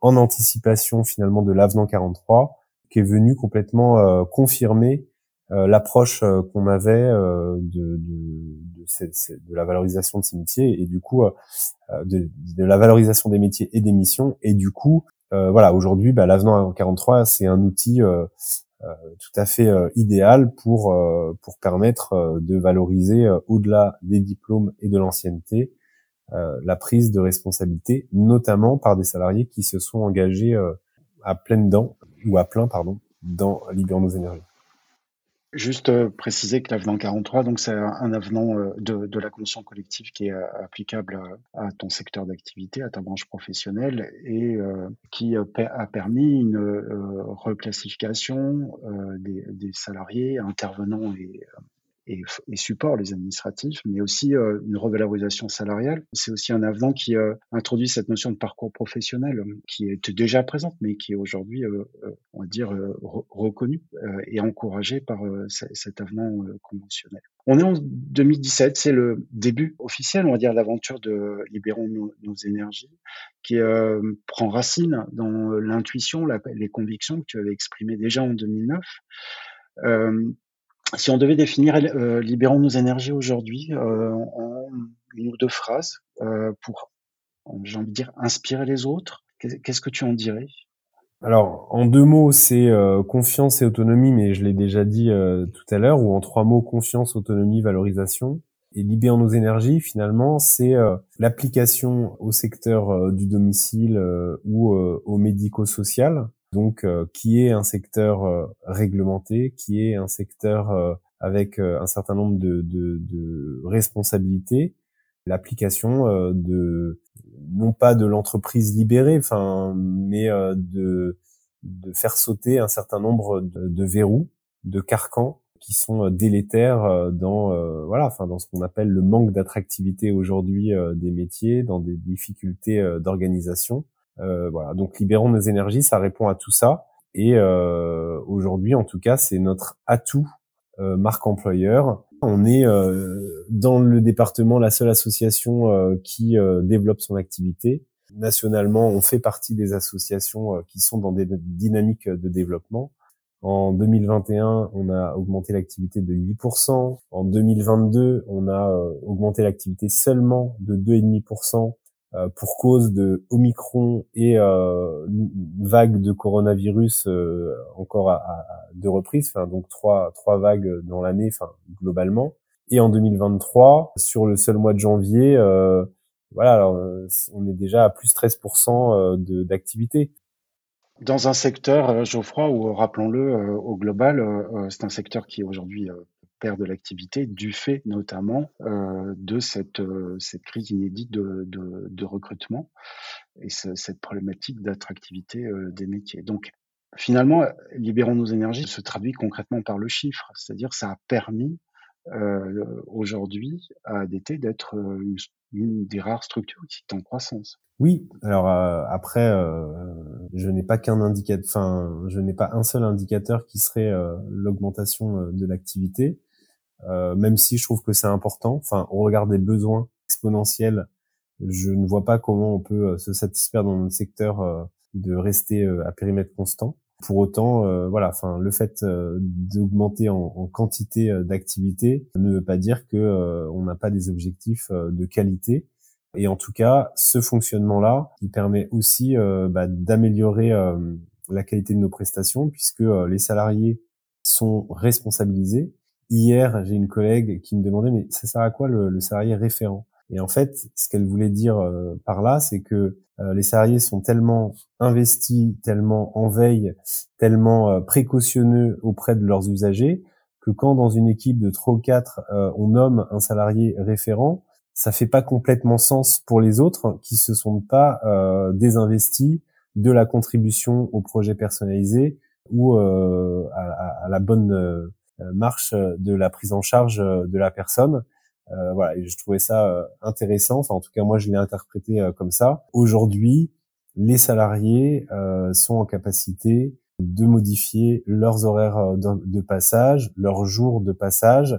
Speaker 2: en anticipation finalement de l'avenant 43, qui est venu complètement confirmer l'approche qu'on avait de, de, de la valorisation de ces métiers et du coup euh, euh, de, de, la valorisation des métiers et des missions et du coup euh, voilà aujourd'hui bah, l'avenant 43 c'est un outil tout à fait idéal pour pour permettre de valoriser au-delà des diplômes et de l'ancienneté la prise de responsabilité, notamment par des salariés qui se sont engagés à pleines dents ou à plein pardon dans Nos Énergies.
Speaker 1: Juste euh, préciser que l'avenant 43, donc c'est un avenant euh, de, de, la convention collective qui est euh, applicable à, ton secteur d'activité, à ta branche professionnelle, et qui a permis une reclassification des, des, salariés intervenants et et, support les administratifs, mais aussi euh, une revalorisation salariale. C'est aussi un avenant qui euh, introduit cette notion de parcours professionnel qui était déjà présente, mais qui est aujourd'hui, on va dire, reconnue et encouragée par cet avenant conventionnel. On est en 2017, c'est le début officiel, on va dire, l'aventure de Libérons nos, énergies, qui prend racine dans l'intuition, les convictions que tu avais exprimées déjà en 2009. Euh, si on devait définir euh, Libérons nos énergies aujourd'hui euh, en une ou deux phrases euh, pour, j'ai envie de dire, inspirer les autres, qu'est-ce que tu en dirais?
Speaker 2: Alors, en deux mots, c'est confiance et autonomie, mais je l'ai déjà dit tout à l'heure, ou en trois mots, confiance, autonomie, valorisation. Et libérer nos énergies, finalement, c'est l'application au secteur du domicile ou au médico-social donc euh, qui est un secteur euh, réglementé, qui est un secteur euh, avec un certain nombre de, responsabilités, l'application de non pas de l'entreprise libérée, enfin, mais de de faire sauter un certain nombre de, de verrous, de carcans qui sont délétères dans voilà, enfin dans ce qu'on appelle le manque d'attractivité aujourd'hui des métiers, dans des difficultés d'organisation voilà, donc libérons nos énergies, ça répond à tout ça. Et euh, aujourd'hui, en tout cas, c'est notre atout euh, marque employeur. On est dans le département la seule association qui développe son activité. Nationalement, on fait partie des associations qui sont dans des dynamiques de développement. En 2021, on a augmenté l'activité de 8%. En 2022, on a augmenté l'activité seulement de 2,5%. Euh, pour cause de Omicron et euh, vague de coronavirus euh, encore à, à, deux reprises, enfin donc trois trois vagues dans l'année, enfin globalement. Et en 2023, sur le seul mois de janvier, euh, voilà, alors, on est déjà à plus 13% d'activité.
Speaker 1: Dans un secteur, Geoffroy, où rappelons-le, au global, c'est un secteur qui aujourd'hui perd de l'activité du fait notamment euh, de cette, euh, cette crise inédite de, recrutement et ce, cette problématique d'attractivité euh, des métiers. Donc finalement, libérons nos énergies se traduit concrètement par le chiffre, c'est-à-dire ça a permis aujourd'hui à ADT d'être une, des rares structures qui est en croissance.
Speaker 2: Oui, alors après, je n'ai pas qu'un indicateur, enfin, je n'ai pas un seul indicateur qui serait l'augmentation de l'activité. Euh, même si je trouve que c'est important. Enfin, on regarde des besoins exponentiels. Je ne vois pas comment on peut euh, se satisfaire dans notre secteur euh, de rester à périmètre constant. Pour autant, voilà, enfin, le fait d'augmenter en, en, quantité d'activité ne veut pas dire que on n'a pas des objectifs de qualité. Et en tout cas, ce fonctionnement-là, il permet aussi bah, d'améliorer la qualité de nos prestations, puisque les salariés sont responsabilisés Hier, j'ai une collègue qui me demandait, mais ça sert à quoi le, le salarié référent? Et en fait, ce qu'elle voulait dire euh, par là, c'est que euh, les salariés sont tellement investis, tellement en veille, tellement euh, précautionneux auprès de leurs usagers, que quand dans une équipe de trois ou quatre, on nomme un salarié référent, ça fait pas complètement sens pour les autres qui se sont pas désinvestis de la contribution au projet personnalisé ou à, à, la bonne euh, marche euh, de la prise en charge euh, de la personne. voilà, et je trouvais ça intéressant. Enfin, en tout cas, moi, je l'ai interprété comme ça. Aujourd'hui, les salariés sont en capacité de modifier leurs horaires de, passage, leurs jours de passage,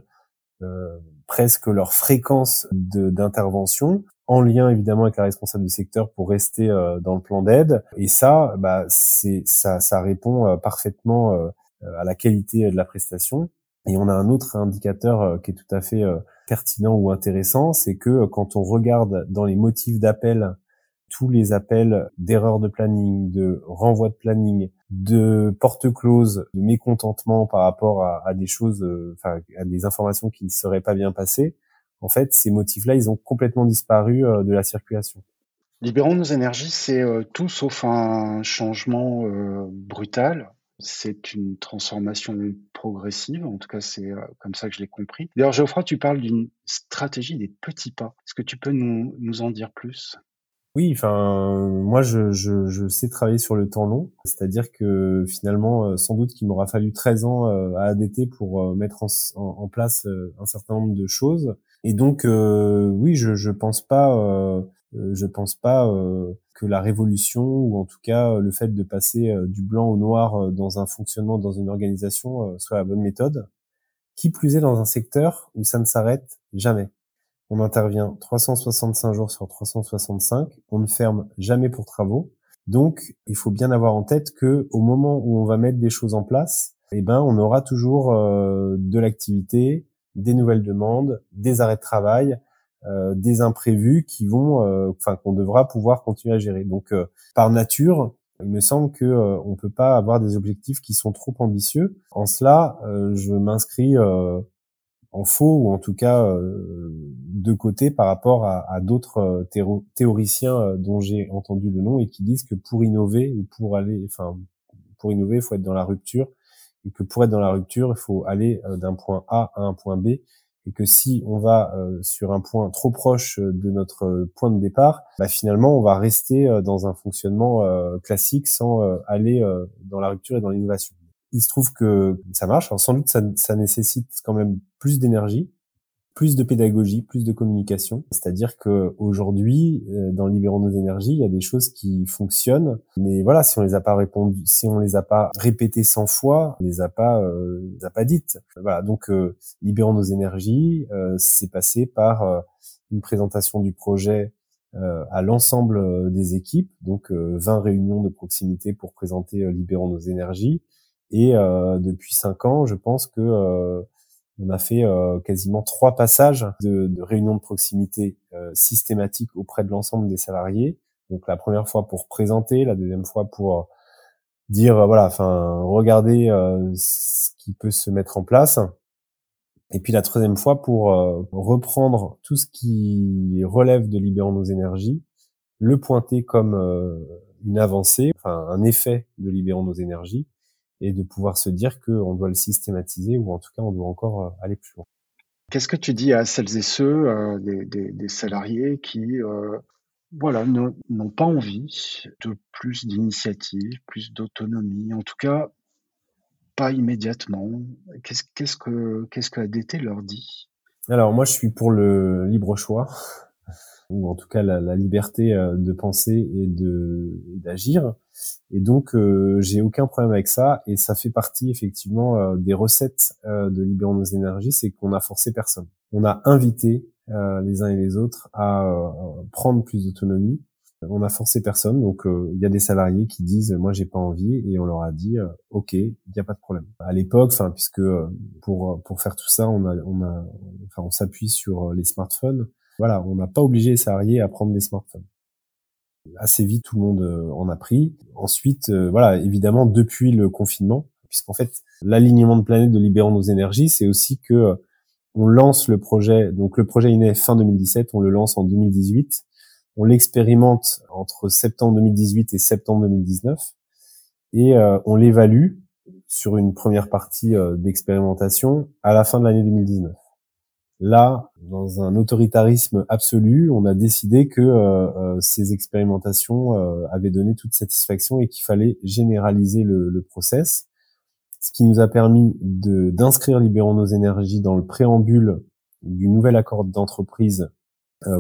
Speaker 2: euh, presque leur fréquence d'intervention, en lien évidemment avec la responsable de secteur pour rester euh, dans le plan d'aide. Et ça, bah, c'est ça, ça répond euh, parfaitement à la qualité de la prestation. Et on a un autre indicateur euh, qui est tout à fait euh, pertinent ou intéressant, c'est que euh, quand on regarde dans les motifs d'appel tous les appels d'erreurs de planning, de renvoi de planning, de porte close, de mécontentement par rapport à, des choses, enfin à des informations qui ne seraient pas bien passées, en fait, ces motifs-là, ils ont complètement disparu de la circulation.
Speaker 1: Libérons nos énergies, c'est tout sauf un changement brutal c'est une transformation progressive, en tout cas c'est euh, comme ça que je l'ai compris. D'ailleurs Geoffroy, tu parles d'une stratégie des petits pas. Est-ce que tu peux nous, en dire plus?
Speaker 2: Oui, enfin, moi, je, sais travailler sur le temps long, c'est-à-dire que finalement, sans doute qu'il m'aura fallu 13 ans à ADT pour mettre en, place un certain nombre de choses. Et donc, oui, je, je pense pas, je pense pas que la révolution ou en tout cas euh, le fait de passer euh, du blanc au noir euh, dans un fonctionnement, dans une organisation soit la bonne méthode. Qui plus est dans un secteur où ça ne s'arrête jamais. On intervient 365 jours sur 365, on ne ferme jamais pour travaux. Donc, il faut bien avoir en tête que au moment où on va mettre des choses en place, eh ben, on aura toujours de l'activité, des nouvelles demandes, des arrêts de travail, euh, des imprévus qui vont, euh, enfin qu'on devra pouvoir continuer à gérer. Donc euh, par nature, il me semble que on peut pas avoir des objectifs qui sont trop ambitieux. En cela, je m'inscris en faux ou en tout cas de côté par rapport à, à d'autres théoriciens dont j'ai entendu le nom et qui disent que pour innover ou pour aller, enfin pour innover, il faut être dans la rupture et que pour être dans la rupture, il faut aller d'un point A à un point B et que si on va euh, sur un point trop proche euh, de notre euh, point de départ, bah, finalement on va rester dans un fonctionnement classique sans aller dans la rupture et dans l'innovation. Il se trouve que ça marche. Alors sans doute ça, ça nécessite quand même plus d'énergie, plus de pédagogie, plus de communication. C'est-à-dire que aujourd'hui, euh, dans Libérons nos énergies, il y a des choses qui fonctionnent, mais voilà, si on les a pas répondu, si on les a pas répétées 100 fois, on les a pas, euh, les a pas dites. Voilà, donc euh, Libérons nos énergies, euh, c'est passé par euh, une présentation du projet à l'ensemble des équipes, donc 20 réunions de proximité pour présenter Libérons nos énergies. Et depuis cinq ans, je pense que on a fait euh, quasiment trois passages de, de réunions de proximité euh, systématiques auprès de l'ensemble des salariés. Donc la première fois pour présenter, la deuxième fois pour euh, dire voilà, enfin regarder ce qui peut se mettre en place. Et puis la troisième fois pour reprendre tout ce qui relève de libérant nos énergies, le pointer comme une avancée, enfin un effet de libérant nos énergies, et de pouvoir se dire qu'on doit le systématiser ou en tout cas on doit encore euh, aller plus loin.
Speaker 1: Qu'est-ce que tu dis à celles et ceux, euh, des, des, des, salariés qui euh, voilà, n'ont pas envie de plus d'initiative, plus d'autonomie, en tout cas pas immédiatement? Qu'est-ce qu'est-ce que qu'est-ce que ADT leur dit?
Speaker 2: Alors moi je suis pour le libre choix ou en tout cas la, la liberté de penser et de d'agir. Et donc, euh, j'ai aucun problème avec ça. Et ça fait partie effectivement euh, des recettes euh, de Libérons nos énergies, c'est qu'on a forcé personne. On a invité les uns et les autres à prendre plus d'autonomie. On a forcé personne. Donc, il y a des salariés qui disent moi j'ai pas envie, et on leur a dit ok, il n'y a pas de problème. À l'époque, enfin puisque pour pour faire tout ça, on a on a enfin on s'appuie sur les smartphones. Voilà, on n'a pas obligé les salariés à prendre des smartphones assez vite tout le monde euh, en a pris. Ensuite, euh, voilà, évidemment depuis le confinement, puisqu'en fait l'alignement de planète de libérons nos énergies, c'est aussi que euh, on lance le projet. Donc le projet est né fin 2017, on le lance en 2018. On l'expérimente entre septembre 2018 et septembre 2019 et on l'évalue sur une première partie d'expérimentation à la fin de l'année 2019. Là, dans un autoritarisme absolu, on a décidé que euh, euh, ces expérimentations euh, avaient donné toute satisfaction et qu'il fallait généraliser le, le, process, ce qui nous a permis d'inscrire Libérons nos énergies dans le préambule du nouvel accord d'entreprise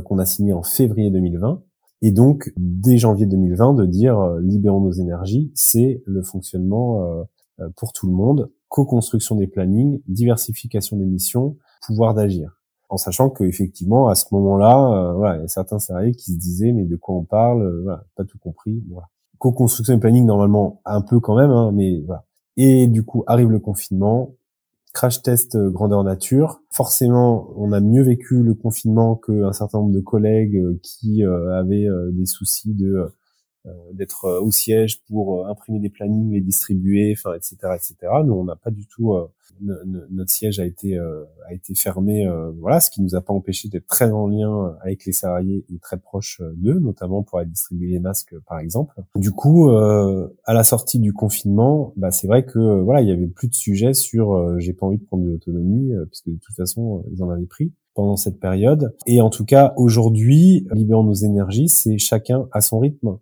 Speaker 2: qu'on a signé en février 2020. Et donc, dès janvier 2020, de dire Libérons nos énergies, c'est le fonctionnement pour tout le monde, co-construction des plannings, diversification des missions, pouvoir d'agir. En sachant que effectivement à ce moment-là, euh, voilà, il y a certains salariés qui se disaient mais de quoi on parle, euh, voilà, pas tout compris. Voilà. Co-construction et planning normalement un peu quand même, hein, mais voilà. Et du coup arrive le confinement, crash test euh, grandeur nature. Forcément, on a mieux vécu le confinement qu'un certain nombre de collègues qui avaient des soucis de euh, d'être euh, au siège pour euh, imprimer des plannings, les distribuer, enfin, etc., etc. Nous, on n'a pas du tout notre siège a été a été fermé, voilà, ce qui nous a pas empêché d'être très en lien avec les salariés et très proche d'eux, notamment pour aller distribuer les masques, par exemple. Du coup, à la sortie du confinement, bah, c'est vrai que voilà, il y avait plus de sujets sur j'ai pas envie de prendre de l'autonomie, puisque de toute façon, ils en avaient pris. pendant cette période. Et en tout cas, aujourd'hui, libérons nos énergies, c'est chacun à son rythme.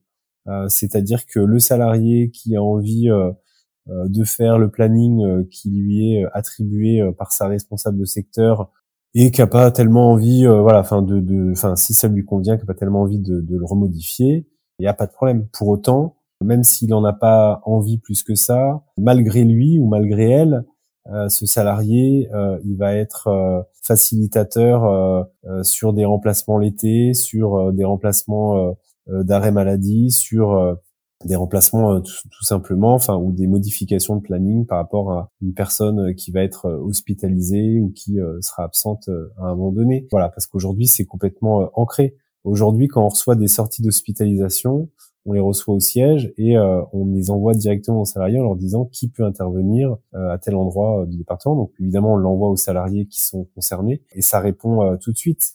Speaker 2: Euh, c'est-à-dire que le salarié qui a envie euh, euh, de faire le planning qui lui est attribué par sa responsable de secteur et qui a pas tellement envie, voilà, enfin de, enfin si ça lui convient, qui a pas tellement envie de, de le remodifier, il n'y a pas de problème. Pour autant, même s'il n'en a pas envie plus que ça, malgré lui ou malgré elle, euh, ce salarié, euh, il va être euh, facilitateur sur des remplacements l'été, sur des remplacements d'arrêt maladie, sur des remplacements tout, simplement, enfin ou des modifications de planning par rapport à une personne qui va être hospitalisée ou qui sera absente à un moment donné. Voilà, parce qu'aujourd'hui c'est complètement ancré. Aujourd'hui, quand on reçoit des sorties d'hospitalisation, on les reçoit au siège et euh, on les envoie directement aux salariés en leur disant qui peut intervenir euh, à tel endroit euh, du département. Donc évidemment, on l'envoie aux salariés qui sont concernés et ça répond tout de suite,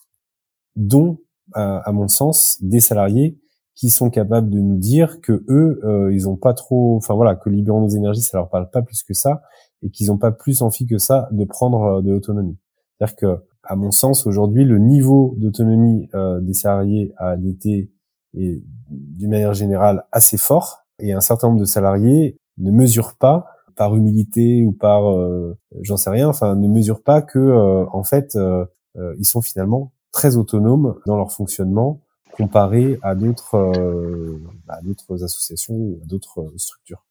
Speaker 2: dont, à mon sens, des salariés qui sont capables de nous dire que eux, ils ont pas trop, enfin voilà, que libérons nos énergies, ça leur parle pas plus que ça et qu'ils ont pas plus envie que ça de prendre de l'autonomie. C'est-à-dire que, à mon sens, aujourd'hui, le niveau d'autonomie des salariés à ADT est d'une manière générale assez fort et un certain nombre de salariés ne mesurent pas par humilité ou par euh, j'en sais rien enfin ne mesurent pas que euh, en fait euh, ils sont finalement très autonomes dans leur fonctionnement comparé à d'autres à d'autres associations ou à d'autres structures.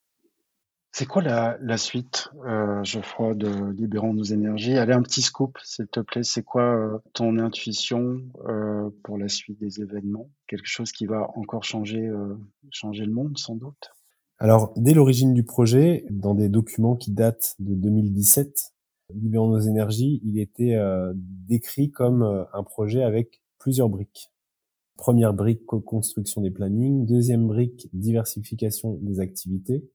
Speaker 1: C'est quoi la, la suite, euh, Geoffroy, de Libérons nos énergies? Allez, un petit scoop, s'il te plaît. C'est quoi euh, ton intuition euh, pour la suite des événements? Quelque chose qui va encore changer, euh, changer le monde, sans doute?
Speaker 2: Alors, dès l'origine du projet, dans des documents qui datent de 2017, Libérons nos énergies, il était euh, décrit comme euh, un projet avec plusieurs briques. Première brique, construction des plannings. Deuxième brique, diversification des activités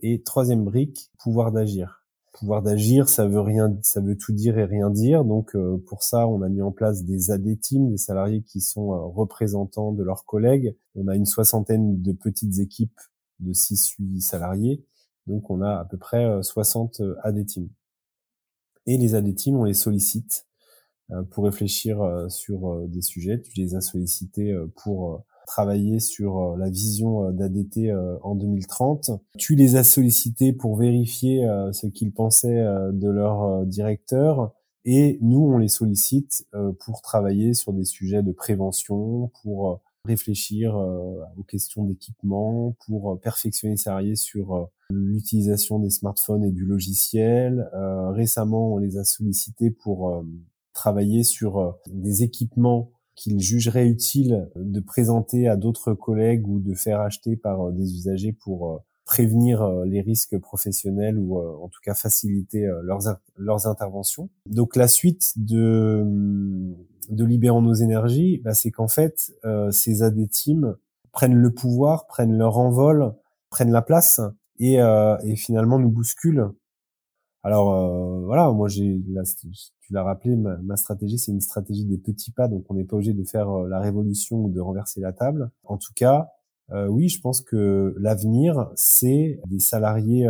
Speaker 2: et troisième brique, pouvoir d'agir. Pouvoir d'agir, ça veut rien, ça veut tout dire et rien dire. Donc euh, pour ça, on a mis en place des AD teams, des salariés qui sont représentants de leurs collègues. On a une soixantaine de petites équipes de 6-8 salariés. Donc on a à peu près 60 euh, AD teams. Et les AD teams, on les sollicite pour réfléchir sur des sujets. Tu les as sollicités pour travailler sur euh, la vision euh, d'ADT euh, en 2030. Tu les as sollicités pour vérifier ce qu'ils pensaient de leur directeur. Et nous, on les sollicite pour travailler sur des sujets de prévention, pour réfléchir aux questions d'équipement, pour perfectionner les salariés sur l'utilisation des smartphones et du logiciel. récemment, on les a sollicités pour travailler sur des équipements qu'il jugerait utile de présenter à d'autres collègues ou de faire acheter par euh, des usagers pour euh, prévenir euh, les risques professionnels ou en tout cas faciliter leurs, leurs interventions. Donc la suite de, de Libérons nos énergies, bah, c'est qu'en fait, ces AD teams prennent le pouvoir, prennent leur envol, prennent la place et, et finalement nous bousculent alors euh, voilà, moi j'ai, tu l'as rappelé, ma, stratégie c'est une stratégie des petits pas, donc on n'est pas obligé de faire euh, la révolution ou de renverser la table. En tout cas, euh, oui, je pense que l'avenir c'est des salariés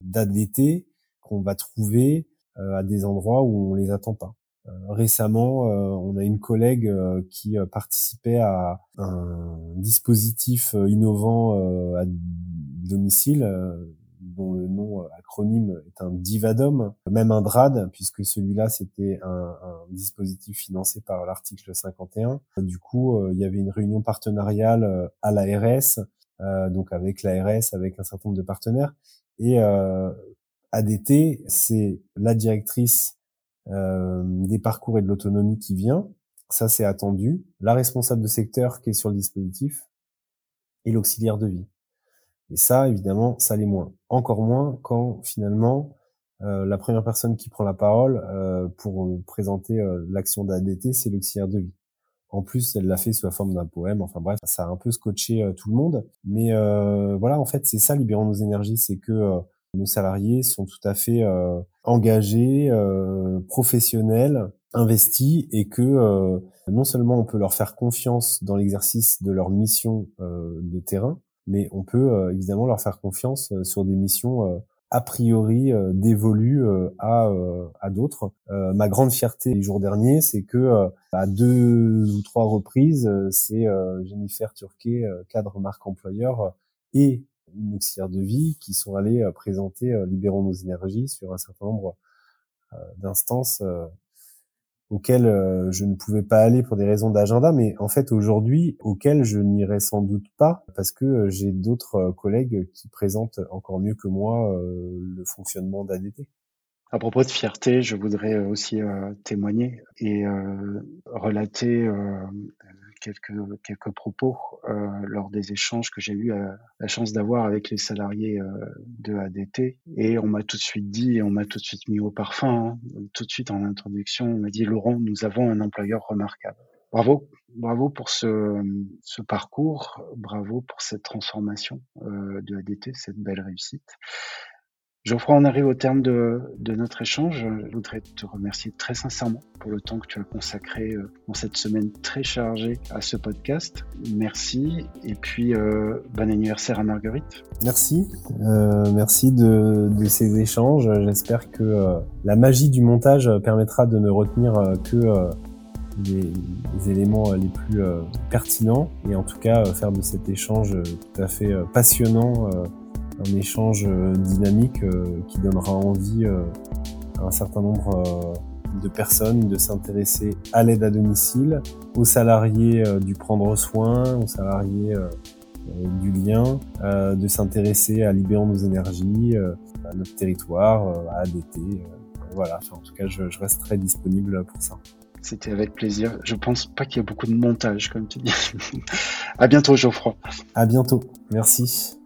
Speaker 2: d'ADT qu'on va trouver à des endroits où on les attend pas. Récemment, on a une collègue qui participait à un dispositif innovant à domicile dont le nom euh, acronyme est un divadom, même un DRAD, puisque celui-là c'était un, un, dispositif financé par l'article 51. Du coup, euh, il y avait une réunion partenariale euh, à l'ARS, donc avec l'ARS, avec un certain nombre de partenaires. Et ADT, c'est la directrice des parcours et de l'autonomie qui vient. Ça, c'est attendu. La responsable de secteur qui est sur le dispositif et l'auxiliaire de vie. Et ça, évidemment, ça l'est moins. Encore moins quand finalement euh, la première personne qui prend la parole euh, pour présenter euh, l'action d'ADT, c'est l'auxiliaire de vie. En plus, elle l'a fait sous la forme d'un poème. Enfin bref, ça a un peu scotché tout le monde. Mais voilà, en fait, c'est ça, libérons nos énergies, c'est que nos salariés sont tout à fait engagés, professionnels, investis, et que non seulement on peut leur faire confiance dans l'exercice de leur mission de terrain, mais on peut euh, évidemment leur faire confiance euh, sur des missions euh, a priori dévolue à, à d'autres. ma grande fierté les jours derniers, c'est que à deux ou trois reprises, c'est Jennifer Turquet, cadre marque employeur, et une auxiliaire de vie qui sont allés présenter Libérons nos énergies sur un certain nombre d'instances auxquelles euh, je ne pouvais pas aller pour des raisons d'agenda, mais en fait aujourd'hui auxquelles je n'irai sans doute pas parce que euh, j'ai d'autres euh, collègues qui présentent encore mieux que moi le fonctionnement d'ADT.
Speaker 1: À propos de fierté, je voudrais aussi témoigner et relater quelques, propos euh, lors des échanges que j'ai eu euh, la chance d'avoir avec les salariés euh, de ADT. Et on m'a tout de suite dit, et on m'a tout de suite mis au parfum, hein, tout de suite en introduction, on m'a dit, Laurent, nous avons un employeur remarquable. Bravo, bravo pour ce parcours, bravo pour cette transformation de ADT, cette belle réussite. Geoffroy, on arrive au terme de, notre échange. Je voudrais te remercier très sincèrement pour le temps que tu as consacré euh, dans cette semaine très chargée à ce podcast. Merci et puis euh, bon anniversaire à Marguerite.
Speaker 2: Merci, euh, merci de, ces échanges. J'espère que la magie du montage permettra de ne retenir que les, éléments les plus pertinents et en tout cas faire de cet échange tout à fait passionnant un échange euh, dynamique euh, qui donnera envie euh, à un certain nombre de personnes de s'intéresser à l'aide à domicile, aux salariés du prendre soin, aux salariés du lien, de s'intéresser à libérer nos énergies, à notre territoire, à ADT. voilà, en tout cas, je, je reste très disponible pour ça.
Speaker 1: C'était avec plaisir. Je pense pas qu'il y ait beaucoup de montage, comme tu dis. à bientôt, Geoffroy.
Speaker 2: À bientôt. Merci.